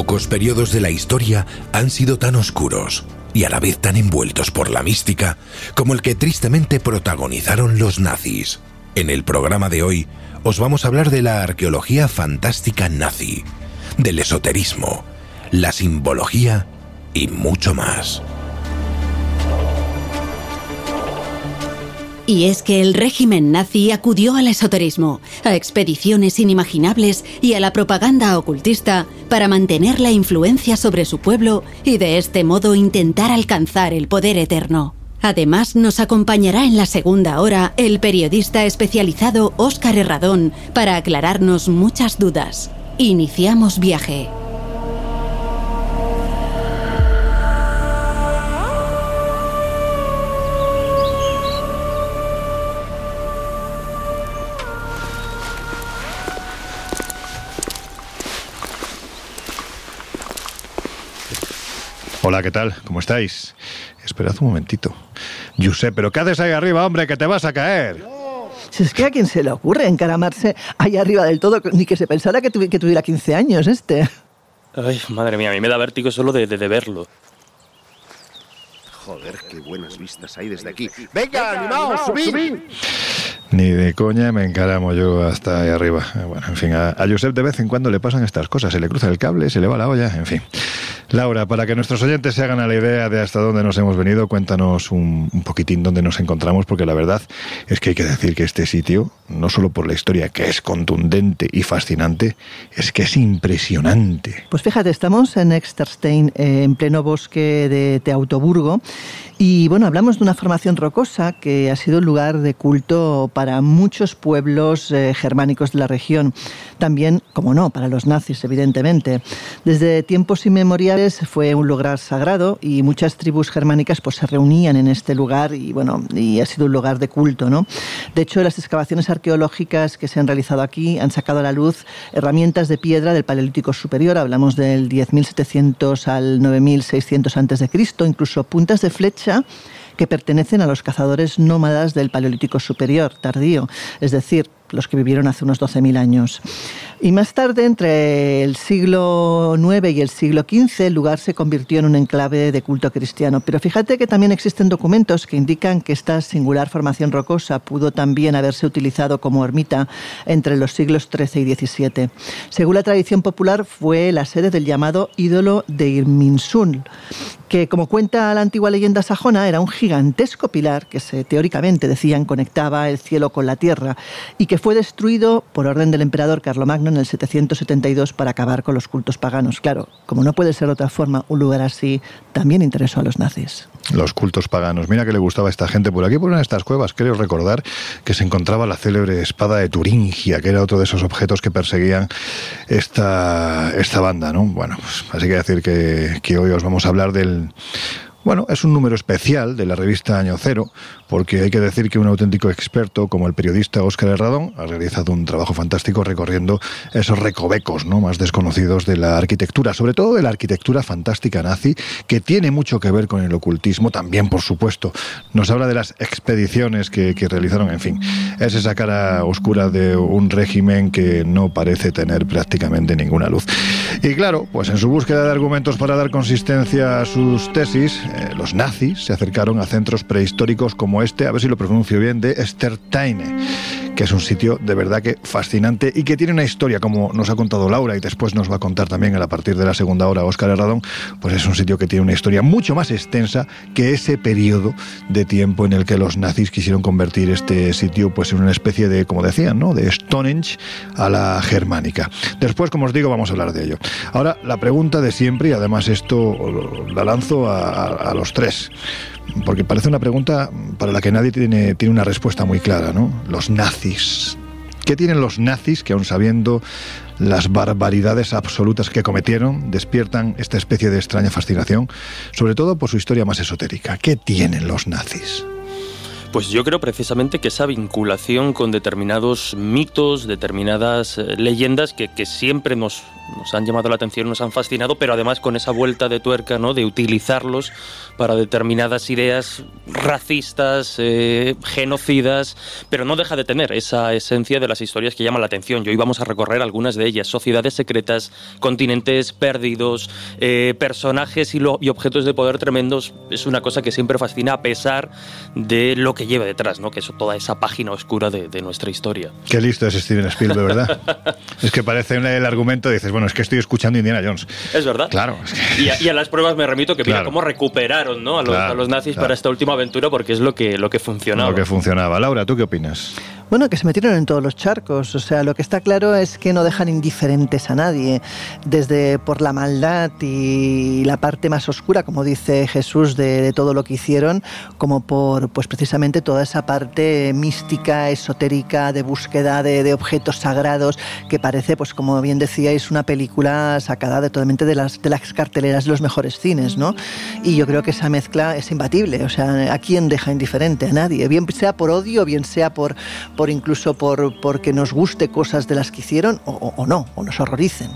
Pocos periodos de la historia han sido tan oscuros y a la vez tan envueltos por la mística como el que tristemente protagonizaron los nazis. En el programa de hoy os vamos a hablar de la arqueología fantástica nazi, del esoterismo, la simbología y mucho más. Y es que el régimen nazi acudió al esoterismo, a expediciones inimaginables y a la propaganda ocultista para mantener la influencia sobre su pueblo y de este modo intentar alcanzar el poder eterno. Además, nos acompañará en la segunda hora el periodista especializado Óscar Herradón para aclararnos muchas dudas. Iniciamos viaje. Hola, ¿qué tal? ¿Cómo estáis? Esperad un momentito. Josep, ¿pero qué haces ahí arriba, hombre? Que te vas a caer. Si es que a quién se le ocurre encaramarse ahí arriba del todo, ni que se pensara que, tuvi- que tuviera 15 años este. Ay, madre mía, a mí me da vértigo solo de, de, de verlo. Joder, qué buenas vistas hay desde aquí. ¡Venga, animaos, subid! Ni de coña me encaramo yo hasta ahí arriba. Bueno, en fin, a, a Josep de vez en cuando le pasan estas cosas. Se le cruza el cable, se le va la olla, en fin. Laura, para que nuestros oyentes se hagan a la idea de hasta dónde nos hemos venido, cuéntanos un, poquitín dónde nos encontramos, porque la verdad es que hay que decir que este sitio, no solo por la historia que es contundente y fascinante, es que es impresionante. Pues fíjate, estamos en Exterstein, eh, en pleno bosque de Teautoburgo, y bueno, hablamos de una formación rocosa que ha sido un lugar de culto para muchos pueblos eh, germánicos de la región. También, como no, para los nazis, evidentemente. Desde tiempos inmemoriales fue un lugar sagrado y muchas tribus germánicas pues, se reunían en este lugar y bueno, y ha sido un lugar de culto, ¿no? De hecho, las excavaciones arqueológicas que se han realizado aquí han sacado a la luz herramientas de piedra del Paleolítico Superior, hablamos del 10.700 al 9.600 antes de Cristo, incluso puntas de flecha que pertenecen a los cazadores nómadas del Paleolítico Superior tardío, es decir, los que vivieron hace unos 12.000 años. Y más tarde, entre el siglo IX y el siglo XV, el lugar se convirtió en un enclave de culto cristiano. Pero fíjate que también existen documentos que indican que esta singular formación rocosa pudo también haberse utilizado como ermita entre los siglos XIII y XVII. Según la tradición popular, fue la sede del llamado ídolo de Irminsul, que, como cuenta la antigua leyenda sajona, era un gigantesco pilar que se teóricamente decían conectaba el cielo con la tierra y que fue destruido por orden del emperador Carlomagno en el 772 para acabar con los cultos paganos. Claro, como no puede ser de otra forma, un lugar así también interesó a los nazis. Los cultos paganos. Mira que le gustaba a esta gente. Por aquí, por una de estas cuevas, creo recordar que se encontraba la célebre espada de Turingia, que era otro de esos objetos que perseguían esta, esta banda, ¿no? Bueno, pues así que decir que, que hoy os vamos a hablar del Bueno, es un número especial de la revista Año Cero, porque hay que decir que un auténtico experto como el periodista Óscar Herradón ha realizado un trabajo fantástico recorriendo esos recovecos ¿no? más desconocidos de la arquitectura, sobre todo de la arquitectura fantástica nazi, que tiene mucho que ver con el ocultismo, también por supuesto. Nos habla de las expediciones que, que realizaron, en fin, es esa cara oscura de un régimen que no parece tener prácticamente ninguna luz. Y claro, pues en su búsqueda de argumentos para dar consistencia a sus tesis, eh, los nazis se acercaron a centros prehistóricos como este, a ver si lo pronuncio bien, de Estertaine, que es un sitio de verdad que fascinante y que tiene una historia, como nos ha contado Laura y después nos va a contar también a partir de la segunda hora Óscar Herradón, pues es un sitio que tiene una historia mucho más extensa que ese periodo de tiempo en el que los nazis quisieron convertir este sitio pues en una especie de, como decían, ¿no? de Stonehenge a la germánica. Después, como os digo, vamos a hablar de ello. Ahora, la pregunta de siempre, y además esto la lanzo a, a los tres, porque parece una pregunta para la que nadie tiene, tiene una respuesta muy clara, ¿no? Los nazis. ¿Qué tienen los nazis que, aun sabiendo las barbaridades absolutas que cometieron, despiertan esta especie de extraña fascinación, sobre todo por su historia más esotérica? ¿Qué tienen los nazis? Pues yo creo precisamente que esa vinculación con determinados mitos, determinadas eh, leyendas que, que siempre nos, nos han llamado la atención, nos han fascinado, pero además con esa vuelta de tuerca, ¿no? De utilizarlos para determinadas ideas racistas, eh, genocidas, pero no deja de tener esa esencia de las historias que llaman la atención. Y hoy vamos a recorrer algunas de ellas: sociedades secretas, continentes perdidos, eh, personajes y, lo, y objetos de poder tremendos. Es una cosa que siempre fascina a pesar de lo que lleva detrás, ¿no? Que es toda esa página oscura de, de nuestra historia. Qué listo es Steven Spielberg, ¿verdad? es que parece el argumento, dices, bueno, es que estoy escuchando Indiana Jones. Es verdad. Claro. Es que... y, a, y, a, las pruebas me remito que mira claro. cómo recuperaron ¿no? a, los, claro, a los nazis claro. para esta última aventura porque es lo que, lo que funcionaba. Lo que funcionaba. Laura, ¿tú qué opinas? Bueno, que se metieron en todos los charcos. O sea, lo que está claro es que no dejan indiferentes a nadie. Desde por la maldad y la parte más oscura, como dice Jesús, de, de todo lo que hicieron, como por, pues precisamente toda esa parte mística, esotérica, de búsqueda de, objetos sagrados, que parece, pues como bien decíais, una película sacada de, totalmente de las, de las carteleras de los mejores cines, ¿no? Y yo creo que esa mezcla es imbatible. O sea, ¿a quién deja indiferente? A nadie. Bien sea por odio, bien sea por por incluso por porque nos guste cosas de las que hicieron o, o no, o nos horroricen.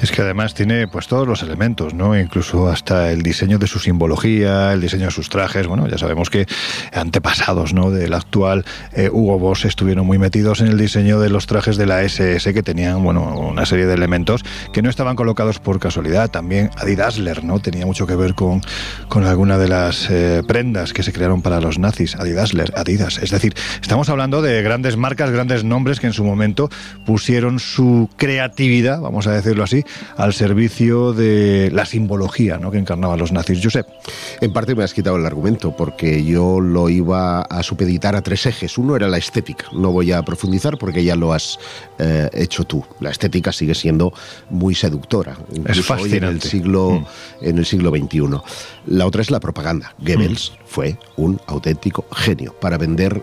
Es que además tiene pues todos los elementos, ¿no? Incluso hasta el diseño de su simbología, el diseño de sus trajes. Bueno, ya sabemos que antepasados, ¿no? Del actual eh, Hugo Boss estuvieron muy metidos en el diseño de los trajes de la SS que tenían, bueno, una serie de elementos que no estaban colocados por casualidad. También Adidasler, ¿no? Tenía mucho que ver con, con alguna de las eh, prendas que se crearon para los nazis. Adidasler, Adidas. Es decir, estamos hablando de grandes marcas, grandes nombres que en su momento pusieron su creatividad, vamos a decirlo así, al servicio de la simbología ¿no? que encarnaban los nazis. Josep. En parte me has quitado el argumento, porque yo lo iba a supeditar a tres ejes. Uno era la estética. No voy a profundizar porque ya lo has eh, hecho tú. La estética sigue siendo muy seductora. Es fascinante. en el siglo, mm. en el siglo XXI. La otra es la propaganda. Goebbels mm. fue un auténtico genio para vender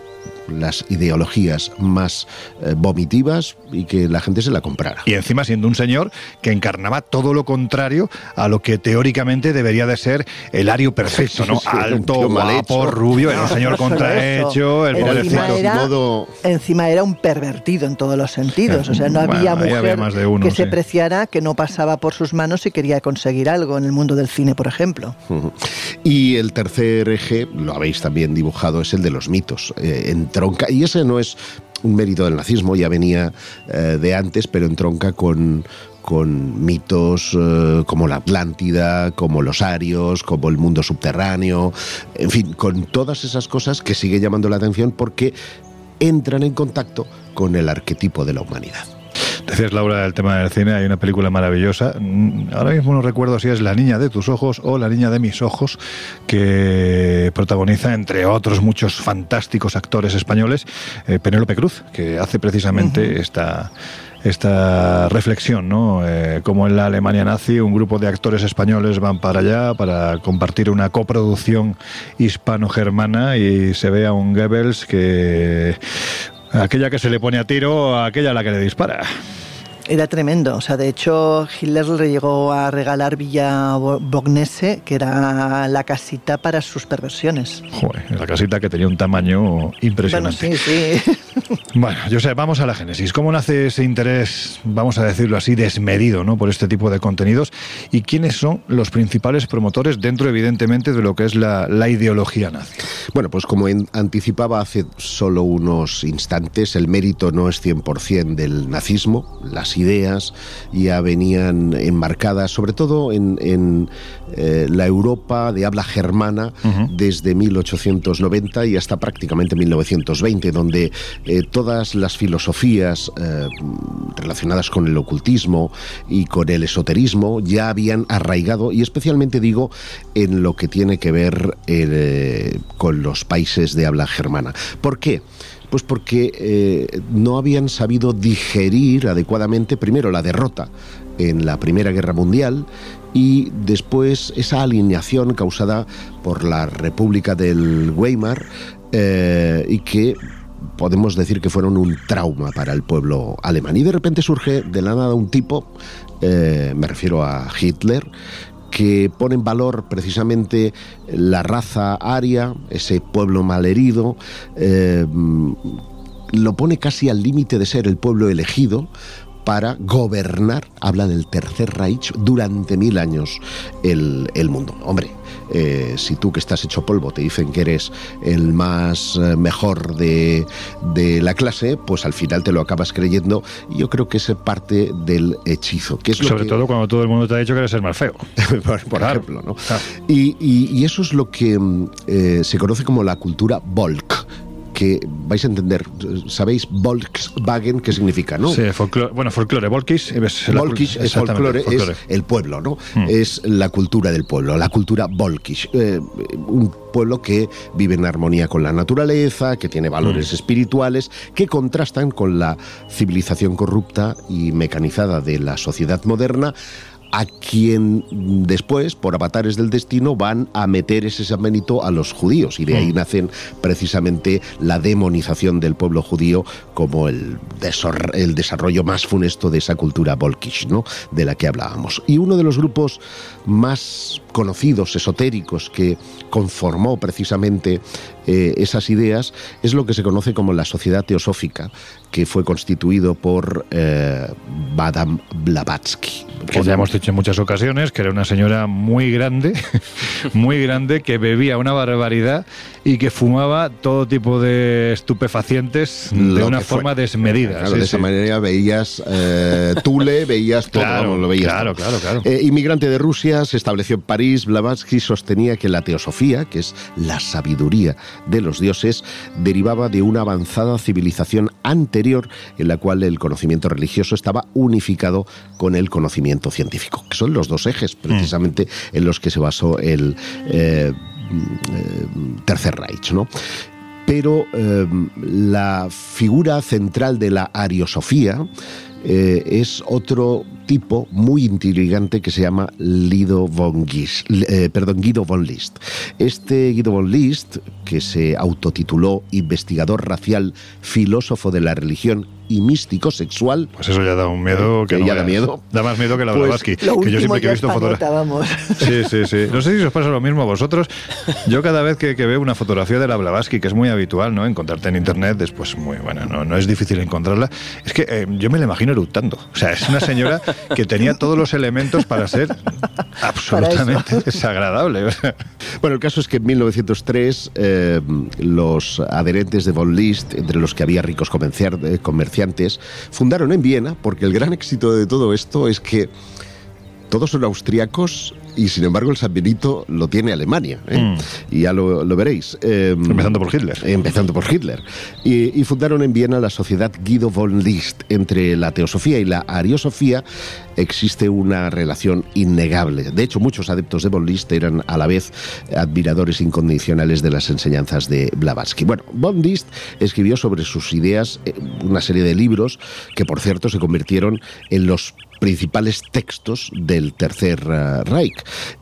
las ideologías más eh, vomitivas y que la gente se la comprara. Y encima siendo un señor que encarnaba todo lo contrario a lo que teóricamente debería de ser el ario perfecto, ¿no? Sí, Alto, guapo, rubio, era un señor contrahecho, el encima era, modo... encima era un pervertido en todos los sentidos, o sea, no bueno, había mujer había más de uno, que sí. se preciara que no pasaba por sus manos y quería conseguir algo en el mundo del cine, por ejemplo. Y el tercer eje, lo habéis también dibujado, es el de los mitos. Eh, y ese no es un mérito del nazismo, ya venía eh, de antes, pero entronca con, con mitos eh, como la Atlántida, como los arios, como el mundo subterráneo, en fin, con todas esas cosas que sigue llamando la atención porque entran en contacto con el arquetipo de la humanidad. Decías, Laura, el tema del cine, hay una película maravillosa. Ahora mismo no recuerdo si es La niña de tus ojos o La niña de mis ojos, que protagoniza, entre otros muchos fantásticos actores españoles, eh, Penélope Cruz, que hace precisamente uh -huh. esta esta reflexión, ¿no? Eh, como en la Alemania nazi un grupo de actores españoles van para allá para compartir una coproducción hispano-germana y se ve a un Goebbels que aquella que se le pone a tiro, aquella a la que le dispara. Era tremendo. O sea, de hecho, Hitler le llegó a regalar Villa Bognese, que era la casita para sus perversiones. Joder, la casita que tenía un tamaño impresionante. Bueno, sí, sí. Bueno, yo sé, vamos a la génesis. ¿Cómo nace ese interés, vamos a decirlo así, desmedido ¿no? por este tipo de contenidos? ¿Y quiénes son los principales promotores dentro, evidentemente, de lo que es la, ideología nazi? Bueno, pues como anticipaba hace solo unos instantes, el mérito no es 100% del nazismo. Las ideas ya venían enmarcadas, sobre todo en, eh, la Europa de habla germana, desde 1890 y hasta prácticamente 1920, donde eh, todas las filosofías eh, relacionadas con el ocultismo y con el esoterismo ya habían arraigado, y especialmente digo en lo que tiene que ver con los países de habla germana. ¿Por qué? Pues porque no habían sabido digerir adecuadamente primero la derrota en la Primera Guerra Mundial y después esa alineación causada por la República del Weimar y que podemos decir que fueron un trauma para el pueblo alemán. Y de repente surge de la nada un tipo, eh, me refiero a Hitler, que pone en valor precisamente la raza aria, ese pueblo malherido, eh, lo pone casi al límite de ser el pueblo elegido para gobernar, habla del Tercer Reich, durante mil años el, el mundo. Hombre, eh, si tú que estás hecho polvo te dicen que eres el más eh, mejor de, la clase, pues al final te lo acabas creyendo. Y yo creo que es parte del hechizo. Que es Sobre todo cuando todo el mundo te ha dicho que eres el más feo. por, ejemplo, ¿no? Y, eso es lo que mm, eh, se conoce como la cultura Volk que vais a entender. ¿Sabéis Volkswagen qué significa, no? Sí, folclore, bueno, folclore. Volkisch es, es folclore, es el pueblo, ¿no? Hmm. Es la cultura del pueblo, la cultura Volkisch. Eh, un pueblo que vive en armonía con la naturaleza, que tiene valores hmm. espirituales, que contrastan con la civilización corrupta y mecanizada de la sociedad moderna a quien después, por avatares del destino, van a meter ese San a los judíos. Y de ahí mm. nacen precisamente la demonización del pueblo judío como el, el desarrollo más funesto de esa cultura volkish, ¿no? de la que hablábamos. Y uno de los grupos más conocidos, esotéricos, que conformó precisamente eh, esas ideas, es lo que se conoce como la Sociedad Teosófica, que fue constituido por eh, Badam Blavatsky. Que ya hemos dicho en muchas ocasiones que era una señora muy grande, muy grande, que bebía una barbaridad y que fumaba todo tipo de estupefacientes de una forma desmedida. de esa manera veías eh, Tule, veías todo, lo veías. Claro, claro, claro. inmigrante de Rusia, se estableció en París Blavatsky sostenía que la teosofía, que es la sabiduría de los dioses, derivaba de una avanzada civilización anterior en la cual el conocimiento religioso estaba unificado con el conocimiento científico, que son los dos ejes precisamente en los que se basó el eh, eh, Tercer Reich. ¿no? Pero eh, la figura central de la ariosofía es otro tipo muy intrigante que se llama Lido von eh, perdón, Guido von List. Este Guido von List, que se autotituló investigador racial, filósofo de la religión y místico sexual. Pues eso ya da un miedo que, ya da miedo. Da más miedo que la pues Blavatsky. que yo siempre que he visto fotografías. Sí, sí, sí. No sé si os pasa lo mismo a vosotros. Yo cada vez que, veo una fotografía de la Blavatsky, que es muy habitual, ¿no? Encontrarte en internet, después muy buena, no, no es difícil encontrarla. Es que eh, yo me la imagino eructando. O sea, es una señora que tenía todos los elementos para ser absolutamente desagradable. Bueno, el caso es que en 1903 eh, los adherentes de von List, entre los que había ricos comerciantes, fundaron en Viena, porque el gran éxito de todo esto es que todos son austriacos y sin embargo el San Benito lo tiene Alemania. ¿eh? Mm. Y ya lo, veréis. Em, empezando por Hitler. Empezando por Hitler. Y, fundaron en Viena la sociedad Guido von List. Entre la teosofía y la ariosofía existe una relación innegable. De hecho, muchos adeptos de von List eran a la vez admiradores incondicionales de las enseñanzas de Blavatsky. Bueno, von List escribió sobre sus ideas eh, una serie de libros que, por cierto, se convirtieron en los principales textos del Tercer eh,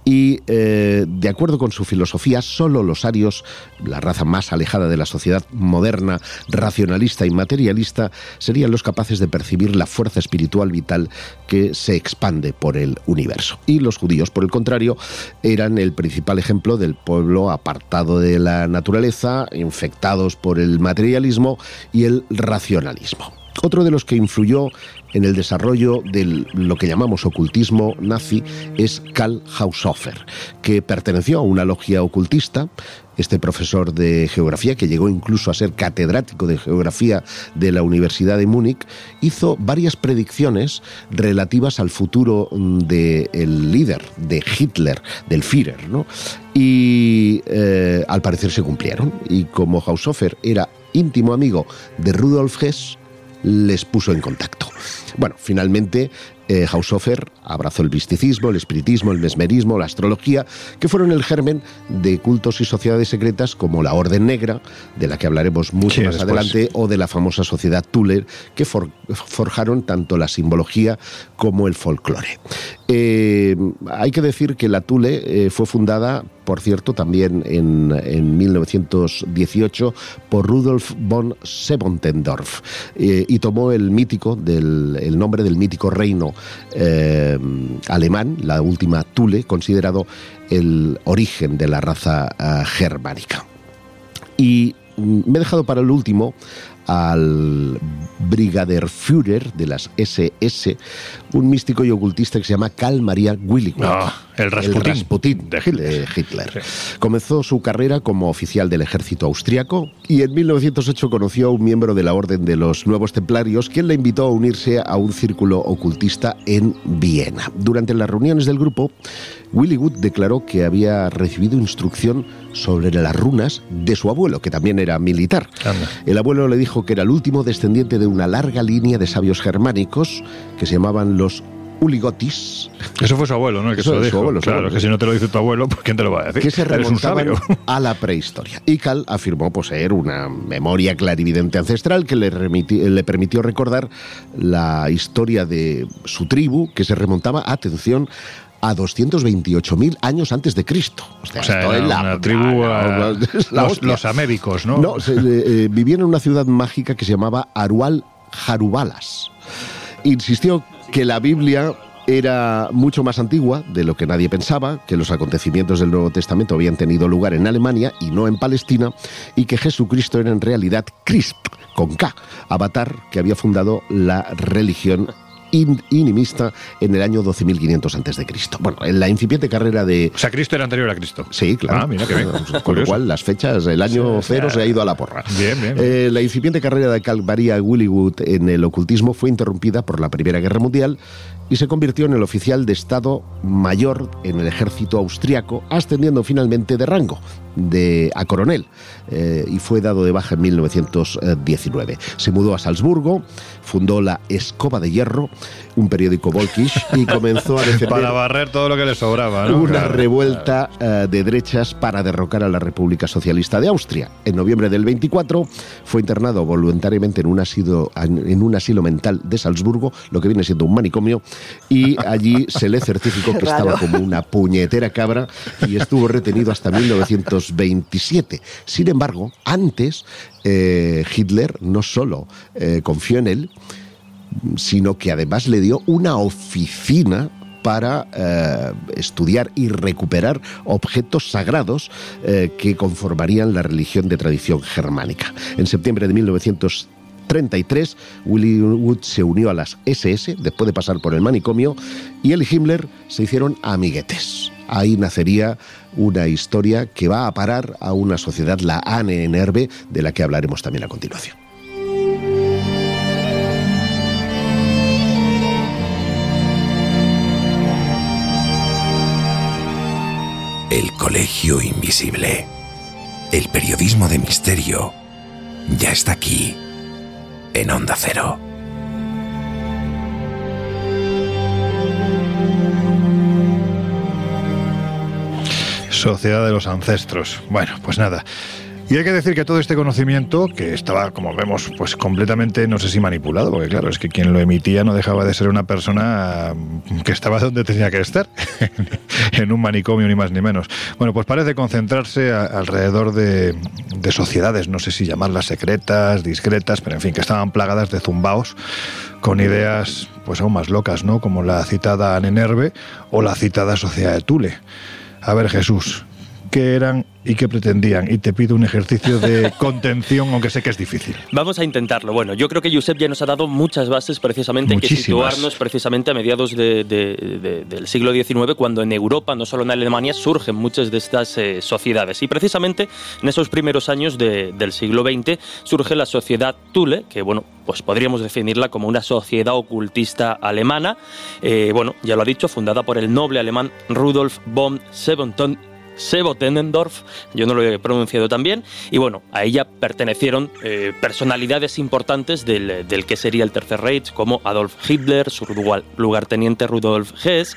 Y eh, de acuerdo con su filosofía, solo los arios, la raza más alejada de la sociedad moderna, racionalista y materialista, serían los capaces de percibir la fuerza espiritual vital que se expande por el universo. Y los judíos, por el contrario, eran el principal ejemplo del pueblo apartado de la naturaleza, infectados por el materialismo y el racionalismo. Otro de los que influyó en el desarrollo de lo que llamamos ocultismo nazi es Karl Haushofer, que perteneció a una logia ocultista, este profesor de geografía, que llegó incluso a ser catedrático de geografía de la Universidad de Múnich, hizo varias predicciones relativas al futuro del líder, de Hitler, del Führer, ¿no? Y eh, al parecer se cumplieron. Y como Haushofer era íntimo amigo de Rudolf Hess, les puso en contacto. Bueno, finalmente eh, Haushofer abrazó el misticismo, el espiritismo, el mesmerismo, la astrología, que fueron el germen de cultos y sociedades secretas como la Orden Negra, de la que hablaremos mucho más adelante, o de la famosa sociedad Tuller, que forjaron tanto la simbología como el folclore. Eh, hay que decir que la Tule eh, fue fundada, por cierto, también en, 1918 por Rudolf von Sebentendorf y tomó el mítico del el nombre del mítico reino eh, alemán, la última Thule, considerado el origen de la raza eh, germánica. Y mm, me he dejado para el último al Führer de las SS, un místico y ocultista que se llama Karl Maria Willigut. Ah, el Rasputin, de Hitler. Comenzó su carrera como oficial del ejército austriaco y en 1908 conoció a un miembro de la Orden de los Nuevos Templarios, quien le invitó a unirse a un círculo ocultista en Viena. Durante las reuniones del grupo, Willy Wood declaró que había recibido instrucción sobre las runas de su abuelo, que también era militar. El abuelo le dijo que era el último descendiente de una larga línea de sabios germánicos que se llamaban los Uligotis. Eso fue su abuelo, ¿no? que se lo dijo. Su abuelo, claro, que si no te lo dice tu abuelo, pues ¿quién te lo va a decir? Que se remontaban a la prehistoria. Y Cal afirmó poseer una memoria clarividente ancestral que le, le permitió recordar la historia de su tribu, que se remontaba, atención, a 228.000 años antes de Cristo. O sea, una tribu, los, los, américos, ¿no? No, eh, vivían en una ciudad mágica que se llamaba Arual Jarubalas. Insistió que la Biblia era mucho más antigua de lo que nadie pensaba, que los acontecimientos del Nuevo Testamento habían tenido lugar en Alemania y no en Palestina, y que Jesucristo era en realidad Crisp, con K, avatar que había fundado la religión inimista en el año 12.500 antes de Cristo. Bueno, en la incipiente carrera de... O sea, Cristo era anterior a Cristo. Sí, claro. Ah, mira qué bien. Con lo cual, las fechas, el año cero se ha ido a la porra. Bien, bien. Eh, la incipiente carrera de Calvaría Willywood en el ocultismo fue interrumpida por la Primera Guerra Mundial y se convirtió en el oficial de Estado mayor en el ejército austriaco, ascendiendo finalmente de rango de, a coronel eh, y fue dado de baja en 1919. Se mudó a Salzburgo, fundó la Escoba de Hierro, un periódico volkish, y comenzó a defender... para barrer todo lo que le sobraba, ¿no? Una revuelta eh, de derechas para derrocar a la República Socialista de Austria. En noviembre del 24 fue internado voluntariamente en un asilo, en un asilo mental de Salzburgo, lo que viene siendo un manicomio, y allí se le certificó que estaba como una puñetera cabra y estuvo retenido hasta 1927. Sin embargo, antes eh, Hitler no solo eh, confió en él, sino que además le dio una oficina para eh, estudiar y recuperar objetos sagrados que conformarían la religión de tradición germánica. En septiembre de 1930 33, Willy Wood se unió a las SS después de pasar por el manicomio y y Himmler se hicieron amiguetes. Ahí nacería una historia que va a parar a una sociedad, la ANNRB, de la que hablaremos también a continuación. El Colegio Invisible. El periodismo de misterio ya está aquí en Onda Cero. Sociedad de los Ancestros. Bueno, pues nada. Y hay que decir que todo este conocimiento, que estaba, como vemos, pues completamente, no sé si manipulado, porque claro, es que quien lo emitía no dejaba de ser una persona mm, que estaba donde tenía que estar, en un manicomio ni más ni menos. Bueno, pues parece concentrarse alrededor de, de sociedades, no sé si llamarlas secretas, discretas, pero en fin, que estaban plagadas de zumbaos con ideas pues aún más locas, ¿no? Como la citada Nenerve o la citada Sociedad de Tule. A ver, Jesús, qué eran y qué pretendían. Y te pido un ejercicio de contención, aunque sé que es difícil. Vamos a intentarlo. Bueno, yo creo que Josep ya nos ha dado muchas bases precisamente que situarnos precisamente a mediados del siglo XIX, cuando en Europa, no solo en Alemania, surgen muchas de estas eh, sociedades. Y precisamente en esos primeros años del siglo XX surge la sociedad Thule, que bueno, pues podríamos definirla como una sociedad ocultista alemana. Eh, bueno, ya lo ha dicho, fundada por el noble alemán Rudolf von Sebenton Sebo Tenendorf, yo no lo he pronunciado tan bien, y bueno, a ella pertenecieron eh, personalidades importantes del, que sería el Tercer Reich, como Adolf Hitler, su lugarteniente Rudolf Hess,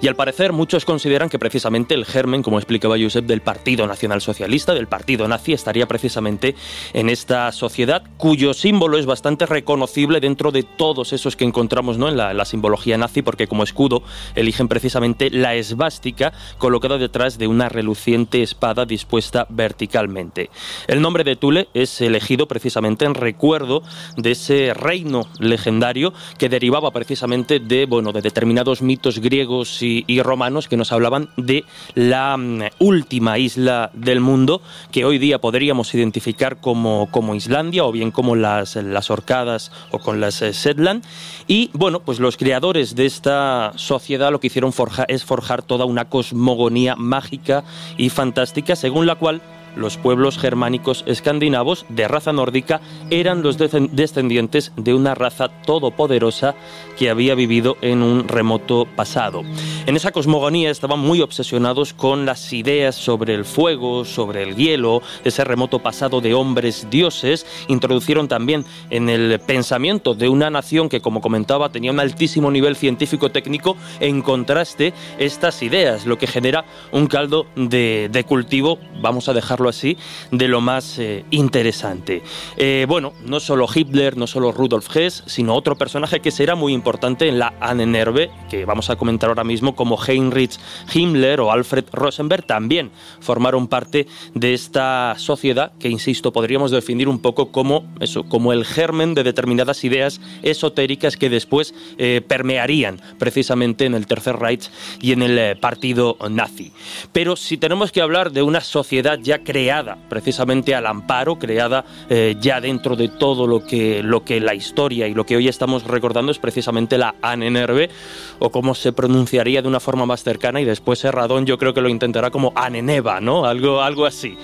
y al parecer muchos consideran que precisamente el germen, como explicaba Josep, del Partido Nacional Socialista, del Partido Nazi, estaría precisamente en esta sociedad, cuyo símbolo es bastante reconocible dentro de todos esos que encontramos ¿no? en, la, en la simbología nazi, porque como escudo eligen precisamente la esvástica colocada detrás de una reluciente espada dispuesta verticalmente. El nombre de Tule es elegido precisamente en recuerdo de ese reino legendario que derivaba precisamente de, bueno, de determinados mitos griegos y, romanos que nos hablaban de la mm, última isla del mundo que hoy día podríamos identificar como, como Islandia o bien como las, las Orcadas o con las eh, Setland. Y bueno, pues los creadores de esta sociedad lo que hicieron es forjar toda una cosmogonía mágica y fantástica según la cual los pueblos germánicos escandinavos de raza nórdica eran los descendientes de una raza todopoderosa que había vivido en un remoto pasado. En esa cosmogonía estaban muy obsesionados con las ideas sobre el fuego, sobre el hielo, ese remoto pasado de hombres dioses. Introducieron también en el pensamiento de una nación que, como comentaba, tenía un altísimo nivel científico-técnico en contraste estas ideas, lo que genera un caldo de, de cultivo, vamos a dejar así, de lo más eh, interesante. Eh, bueno, no solo Hitler, no solo Rudolf Hess, sino otro personaje que será muy importante en la Annenerbe, que vamos a comentar ahora mismo, como Heinrich Himmler o Alfred Rosenberg, también formaron parte de esta sociedad que, insisto, podríamos definir un poco como eso, como el germen de determinadas ideas esotéricas que después eh, permearían precisamente en el Tercer Reich y en el partido nazi. Pero si tenemos que hablar de una sociedad ya creada precisamente al amparo, creada eh, ya dentro de todo lo que, lo que la historia y lo que hoy estamos recordando es precisamente la Anenerve, o como se pronunciaría de una forma más cercana, y después Serradón yo creo que lo intentará como Aneneva, ¿no? Algo, algo así.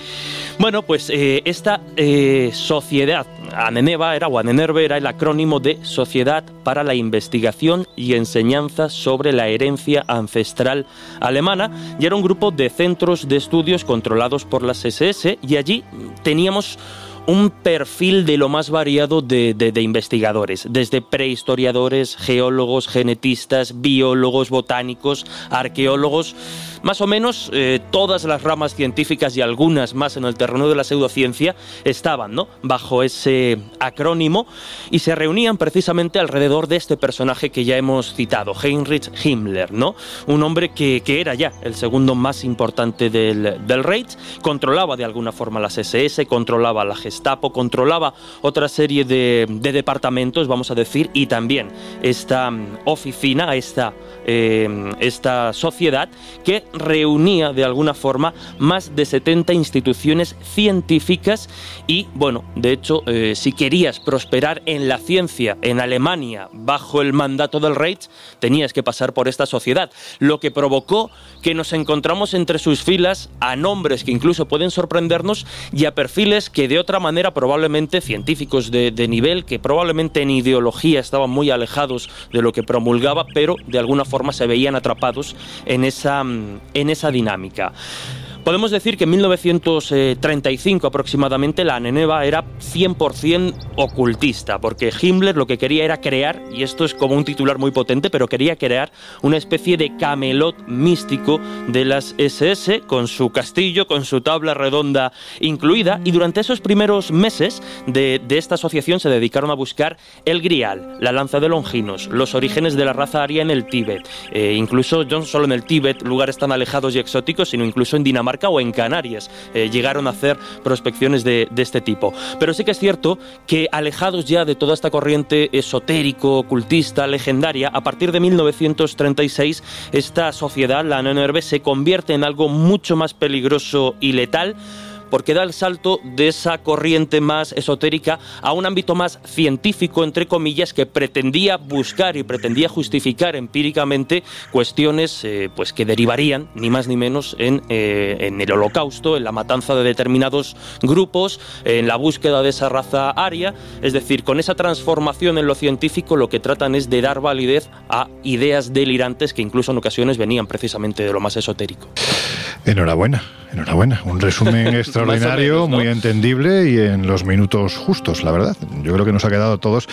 Bueno, pues eh, esta eh, sociedad, Aneneva era, o Anenerve era el acrónimo de Sociedad para la Investigación y Enseñanza sobre la Herencia Ancestral Alemana, y era un grupo de centros de estudios controlados por las SS, y allí teníamos un perfil de lo más variado de, de, investigadores, desde prehistoriadores, geólogos, genetistas, biólogos, botánicos, arqueólogos, más o menos eh, todas las ramas científicas y algunas más en el terreno de la pseudociencia estaban ¿no? bajo ese acrónimo y se reunían precisamente alrededor de este personaje que ya hemos citado, Heinrich Himmler, ¿no? un hombre que, que era ya el segundo más importante del, del Reich, controlaba de alguna forma las SS, controlaba la Gestapo, controlaba otra serie de, de departamentos, vamos a decir, y también esta oficina, esta, eh, esta sociedad que reunía de alguna forma más de 70 instituciones científicas y, bueno, de hecho, eh, si querías prosperar en la ciencia en Alemania bajo el mandato del Reich, tenías que pasar por esta sociedad, lo que provocó que nos encontramos entre sus filas a nombres que incluso pueden sorprendernos y a perfiles que de otra manera probablemente científicos de, de nivel, que probablemente en ideología estaban muy alejados de lo que promulgaba, pero de alguna forma se veían atrapados en esa, en esa dinámica. Podemos decir que en 1935 aproximadamente la Neneva era 100% ocultista, porque Himmler lo que quería era crear, y esto es como un titular muy potente, pero quería crear una especie de camelot místico de las SS, con su castillo, con su tabla redonda incluida, y durante esos primeros meses de, esta asociación se dedicaron a buscar el Grial, la lanza de Longinos, los orígenes de la raza aria en el Tíbet, eh, incluso no solo en el Tíbet, lugares tan alejados y exóticos, sino incluso en Dinamarca o en Canarias. Eh, llegaron a hacer prospecciones de, de este tipo. Pero sí que es cierto que alejados ya de toda esta corriente esotérico, ocultista, legendaria, a partir de 1936 esta sociedad, la NNRB, se convierte en algo mucho más peligroso y letal porque da el salto de esa corriente más esotérica a un ámbito más científico, entre comillas, que pretendía buscar y pretendía justificar empíricamente cuestiones eh, pues que derivarían, ni más ni menos, en, eh, en, el holocausto, en la matanza de determinados grupos, en la búsqueda de esa raza aria. Es decir, con esa transformación en lo científico lo que tratan es de dar validez a ideas delirantes que incluso en ocasiones venían precisamente de lo más esotérico. Enhorabuena. Enhorabuena, un resumen extraordinario, muy entendible y en los minutos justos, la verdad. Yo creo que nos ha quedado a todos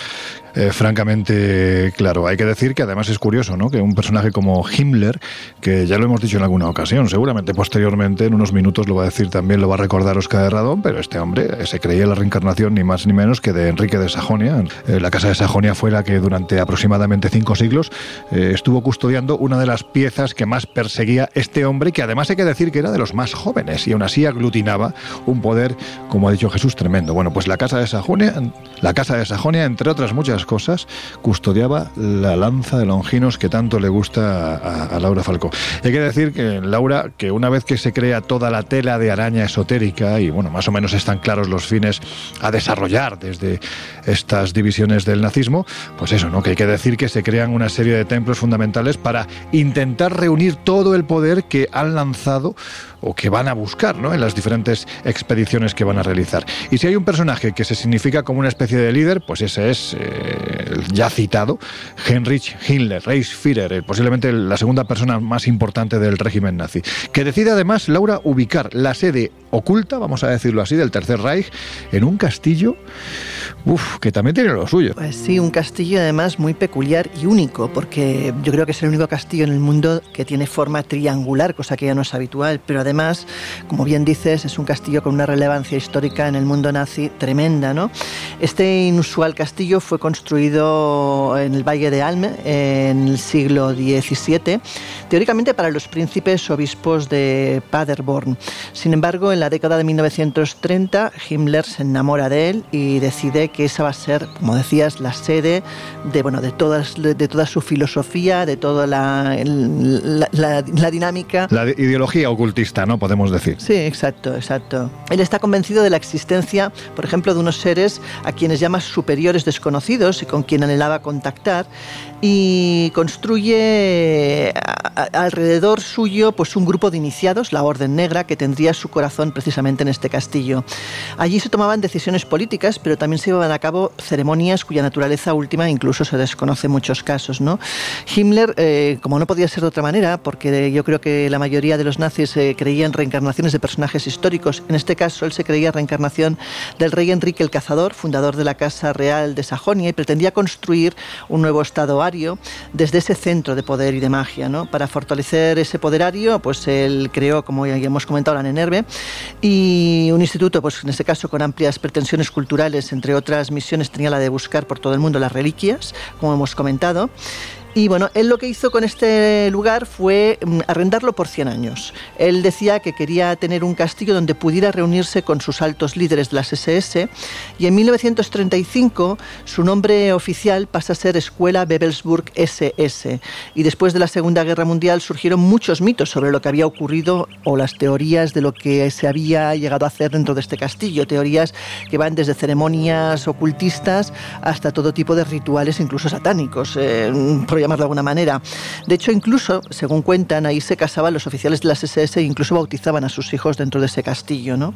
eh, francamente claro. Hay que decir que además es curioso, ¿no? Que un personaje como Himmler, que ya lo hemos dicho en alguna ocasión, seguramente posteriormente, en unos minutos lo va a decir también, lo va a recordar Oscar de Radón, pero este hombre se creía la reencarnación ni más ni menos que de Enrique de Sajonia. Eh, la casa de Sajonia fue la que durante aproximadamente cinco siglos eh, estuvo custodiando una de las piezas que más perseguía este hombre, que además hay que decir que era de los más jóvenes y aún así aglutinaba un poder, como ha dicho Jesús, tremendo. Bueno, pues la casa de Sajonia, la casa de Sajonia, entre otras muchas cosas, custodiaba la lanza de Longinos que tanto le gusta a, Laura Falcó. Hay que decir que Laura, que una vez que se crea toda la tela de araña esotérica, y bueno, más o menos están claros los fines a desarrollar desde estas divisiones del nazismo, pues eso, ¿no? Que hay que decir que se crean una serie de templos fundamentales para intentar reunir todo el poder que han lanzado o que van a buscar ¿no? en las diferentes expediciones que van a realizar. Y si hay un personaje que se significa como una especie de líder, pues ese es eh, el ya citado Heinrich Himmler, Reichsführer, posiblemente la segunda persona más importante del régimen nazi, que decide además, Laura, ubicar la sede oculta, vamos a decirlo así, del Tercer Reich en un castillo Uf, que también tiene lo suyo. Pues sí, un castillo además muy peculiar y único, porque yo creo que es el único castillo en el mundo que tiene forma triangular, cosa que ya no es habitual, pero además, como bien dices, es un castillo con una relevancia histórica en el mundo nazi tremenda, ¿no? Este inusual castillo fue construido en el Valle de Alme en el siglo XVII, teóricamente para los príncipes obispos de Paderborn. Sin embargo, en la década de 1930, Himmler se enamora de él y decide que esa va a ser, como decías, la sede de, bueno, de, todas, de toda su filosofía, de toda la, la, dinámica. La ideología ocultista, ¿no? Podemos decir. Sí, exacto, exacto. Él está convencido de la existencia, por ejemplo, de unos seres a quienes llama superiores desconocidos y con quien anhelaba contactar y construye alrededor suyo pues un grupo de iniciados, la Orden Negra, que tendría su corazón precisamente en este castillo. Allí se tomaban decisiones políticas, pero también se llevaban a cabo ceremonias cuya naturaleza última incluso se desconoce en muchos casos. ¿no? Himmler, eh, como no podía ser de otra manera, porque yo creo que la mayoría de los nazis eh, creían reencarnaciones de personajes históricos, en este caso él se creía reencarnación del rey Enrique el Cazador, fundador de la Casa Real de Sajonia, y pretendía construir un nuevo estado desde ese centro de poder y de magia. ¿no? Para fortalecer ese poderario, pues él creó, como ya hemos comentado, la Nenerve, y un instituto, pues en este caso con amplias pretensiones culturales, entre otras misiones tenía la de buscar por todo el mundo las reliquias, como hemos comentado. Y bueno, él lo que hizo con este lugar fue mm, arrendarlo por 100 años. Él decía que quería tener un castillo donde pudiera reunirse con sus altos líderes de las SS y en 1935 su nombre oficial pasa a ser Escuela Bebelsburg SS. Y después de la Segunda Guerra Mundial surgieron muchos mitos sobre lo que había ocurrido o las teorías de lo que se había llegado a hacer dentro de este castillo. Teorías que van desde ceremonias ocultistas hasta todo tipo de rituales, incluso satánicos. Eh, llamarlo de alguna manera. De hecho, incluso, según cuentan, ahí se casaban los oficiales de las SS e incluso bautizaban a sus hijos dentro de ese castillo. ¿no?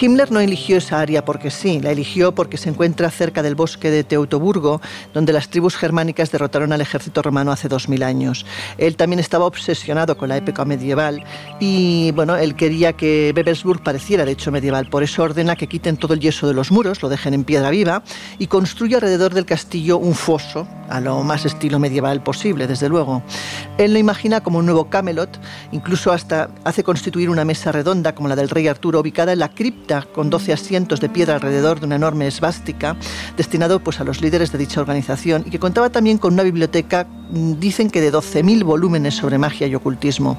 Himmler no eligió esa área porque sí, la eligió porque se encuentra cerca del bosque de Teutoburgo, donde las tribus germánicas derrotaron al ejército romano hace 2000 años. Él también estaba obsesionado con la época medieval y bueno, él quería que Bebelsburg pareciera de hecho medieval, por eso ordena que quiten todo el yeso de los muros, lo dejen en piedra viva y construye alrededor del castillo un foso a lo más estilo medieval posible, desde luego. Él lo imagina como un nuevo Camelot, incluso hasta hace constituir una mesa redonda como la del rey Arturo ubicada en la cripta con 12 asientos de piedra alrededor de una enorme esvástica destinado pues a los líderes de dicha organización y que contaba también con una biblioteca mm, dicen que de 12.000 volúmenes sobre magia y ocultismo.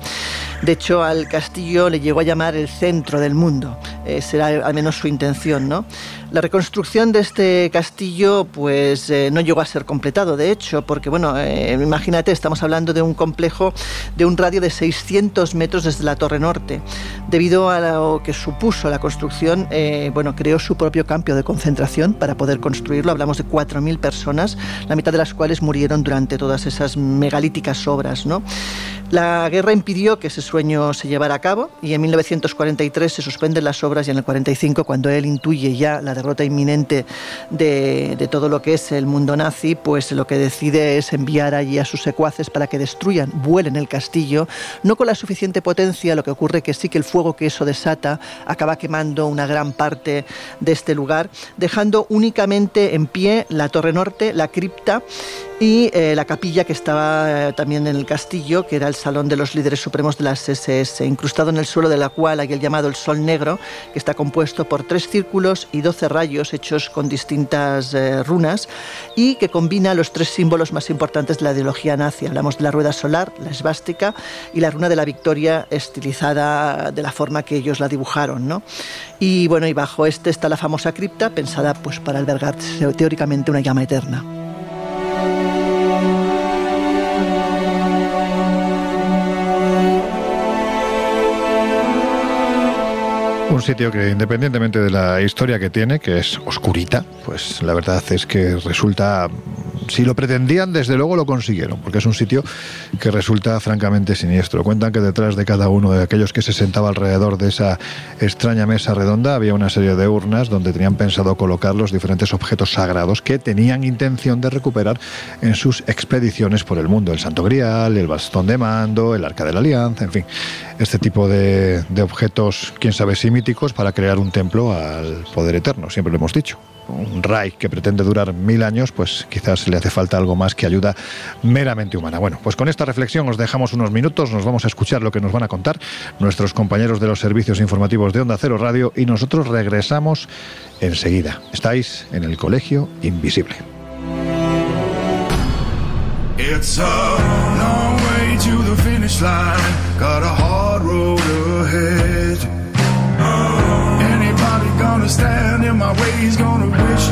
De hecho, al castillo le llegó a llamar el centro del mundo. Eh, será al menos su intención, ¿no? La reconstrucción de este castillo pues eh, no llegó a ser completado, de hecho, porque bueno, eh, imagínate, estamos hablando de un complejo de un radio de 600 metros desde la Torre Norte. Debido a lo que supuso la construcción, eh, bueno, creó su propio campo de concentración para poder construirlo. Hablamos de 4.000 personas, la mitad de las cuales murieron durante todas esas megalíticas obras, ¿no? La guerra impidió que ese sueño se llevara a cabo y en 1943 se suspenden las obras y en el 45, cuando él intuye ya la derrota inminente de, todo lo que es el mundo nazi, pues lo que decide es enviar allí a sus secuaces para que destruyan, vuelen el castillo, no con la suficiente potencia, lo que ocurre que sí que el fuego que eso desata acaba quemando una gran parte de este lugar, dejando únicamente en pie la torre norte, la cripta y eh, la capilla que estaba eh, también en el castillo, que era el salón de los líderes supremos de las SS, incrustado en el suelo de la cual hay el llamado el Sol Negro, que está compuesto por tres círculos y doce rayos hechos con distintas eh, runas y que combina los tres símbolos más importantes de la ideología nazi. Hablamos de la rueda solar, la esvástica y la runa de la victoria estilizada de la forma que ellos la dibujaron. ¿no? Y bueno, y bajo este está la famosa cripta, pensada pues para albergar teóricamente una llama eterna. Un sitio que independientemente de la historia que tiene, que es oscurita, pues la verdad es que resulta si lo pretendían, desde luego lo consiguieron, porque es un sitio que resulta francamente siniestro. Cuentan que detrás de cada uno de aquellos que se sentaba alrededor de esa extraña mesa redonda había una serie de urnas donde tenían pensado colocar los diferentes objetos sagrados que tenían intención de recuperar en sus expediciones por el mundo. El Santo Grial, el bastón de mando, el Arca de la Alianza, en fin, este tipo de, objetos, quién sabe si para crear un templo al poder eterno, siempre lo hemos dicho un Reich que pretende durar mil años, pues quizás le hace falta algo más que ayuda meramente humana. Bueno, pues con esta reflexión os dejamos unos minutos, nos vamos a escuchar lo que nos van a contar nuestros compañeros de los servicios informativos de Onda Cero Radio y nosotros regresamos enseguida. Estáis en el Colegio Invisible.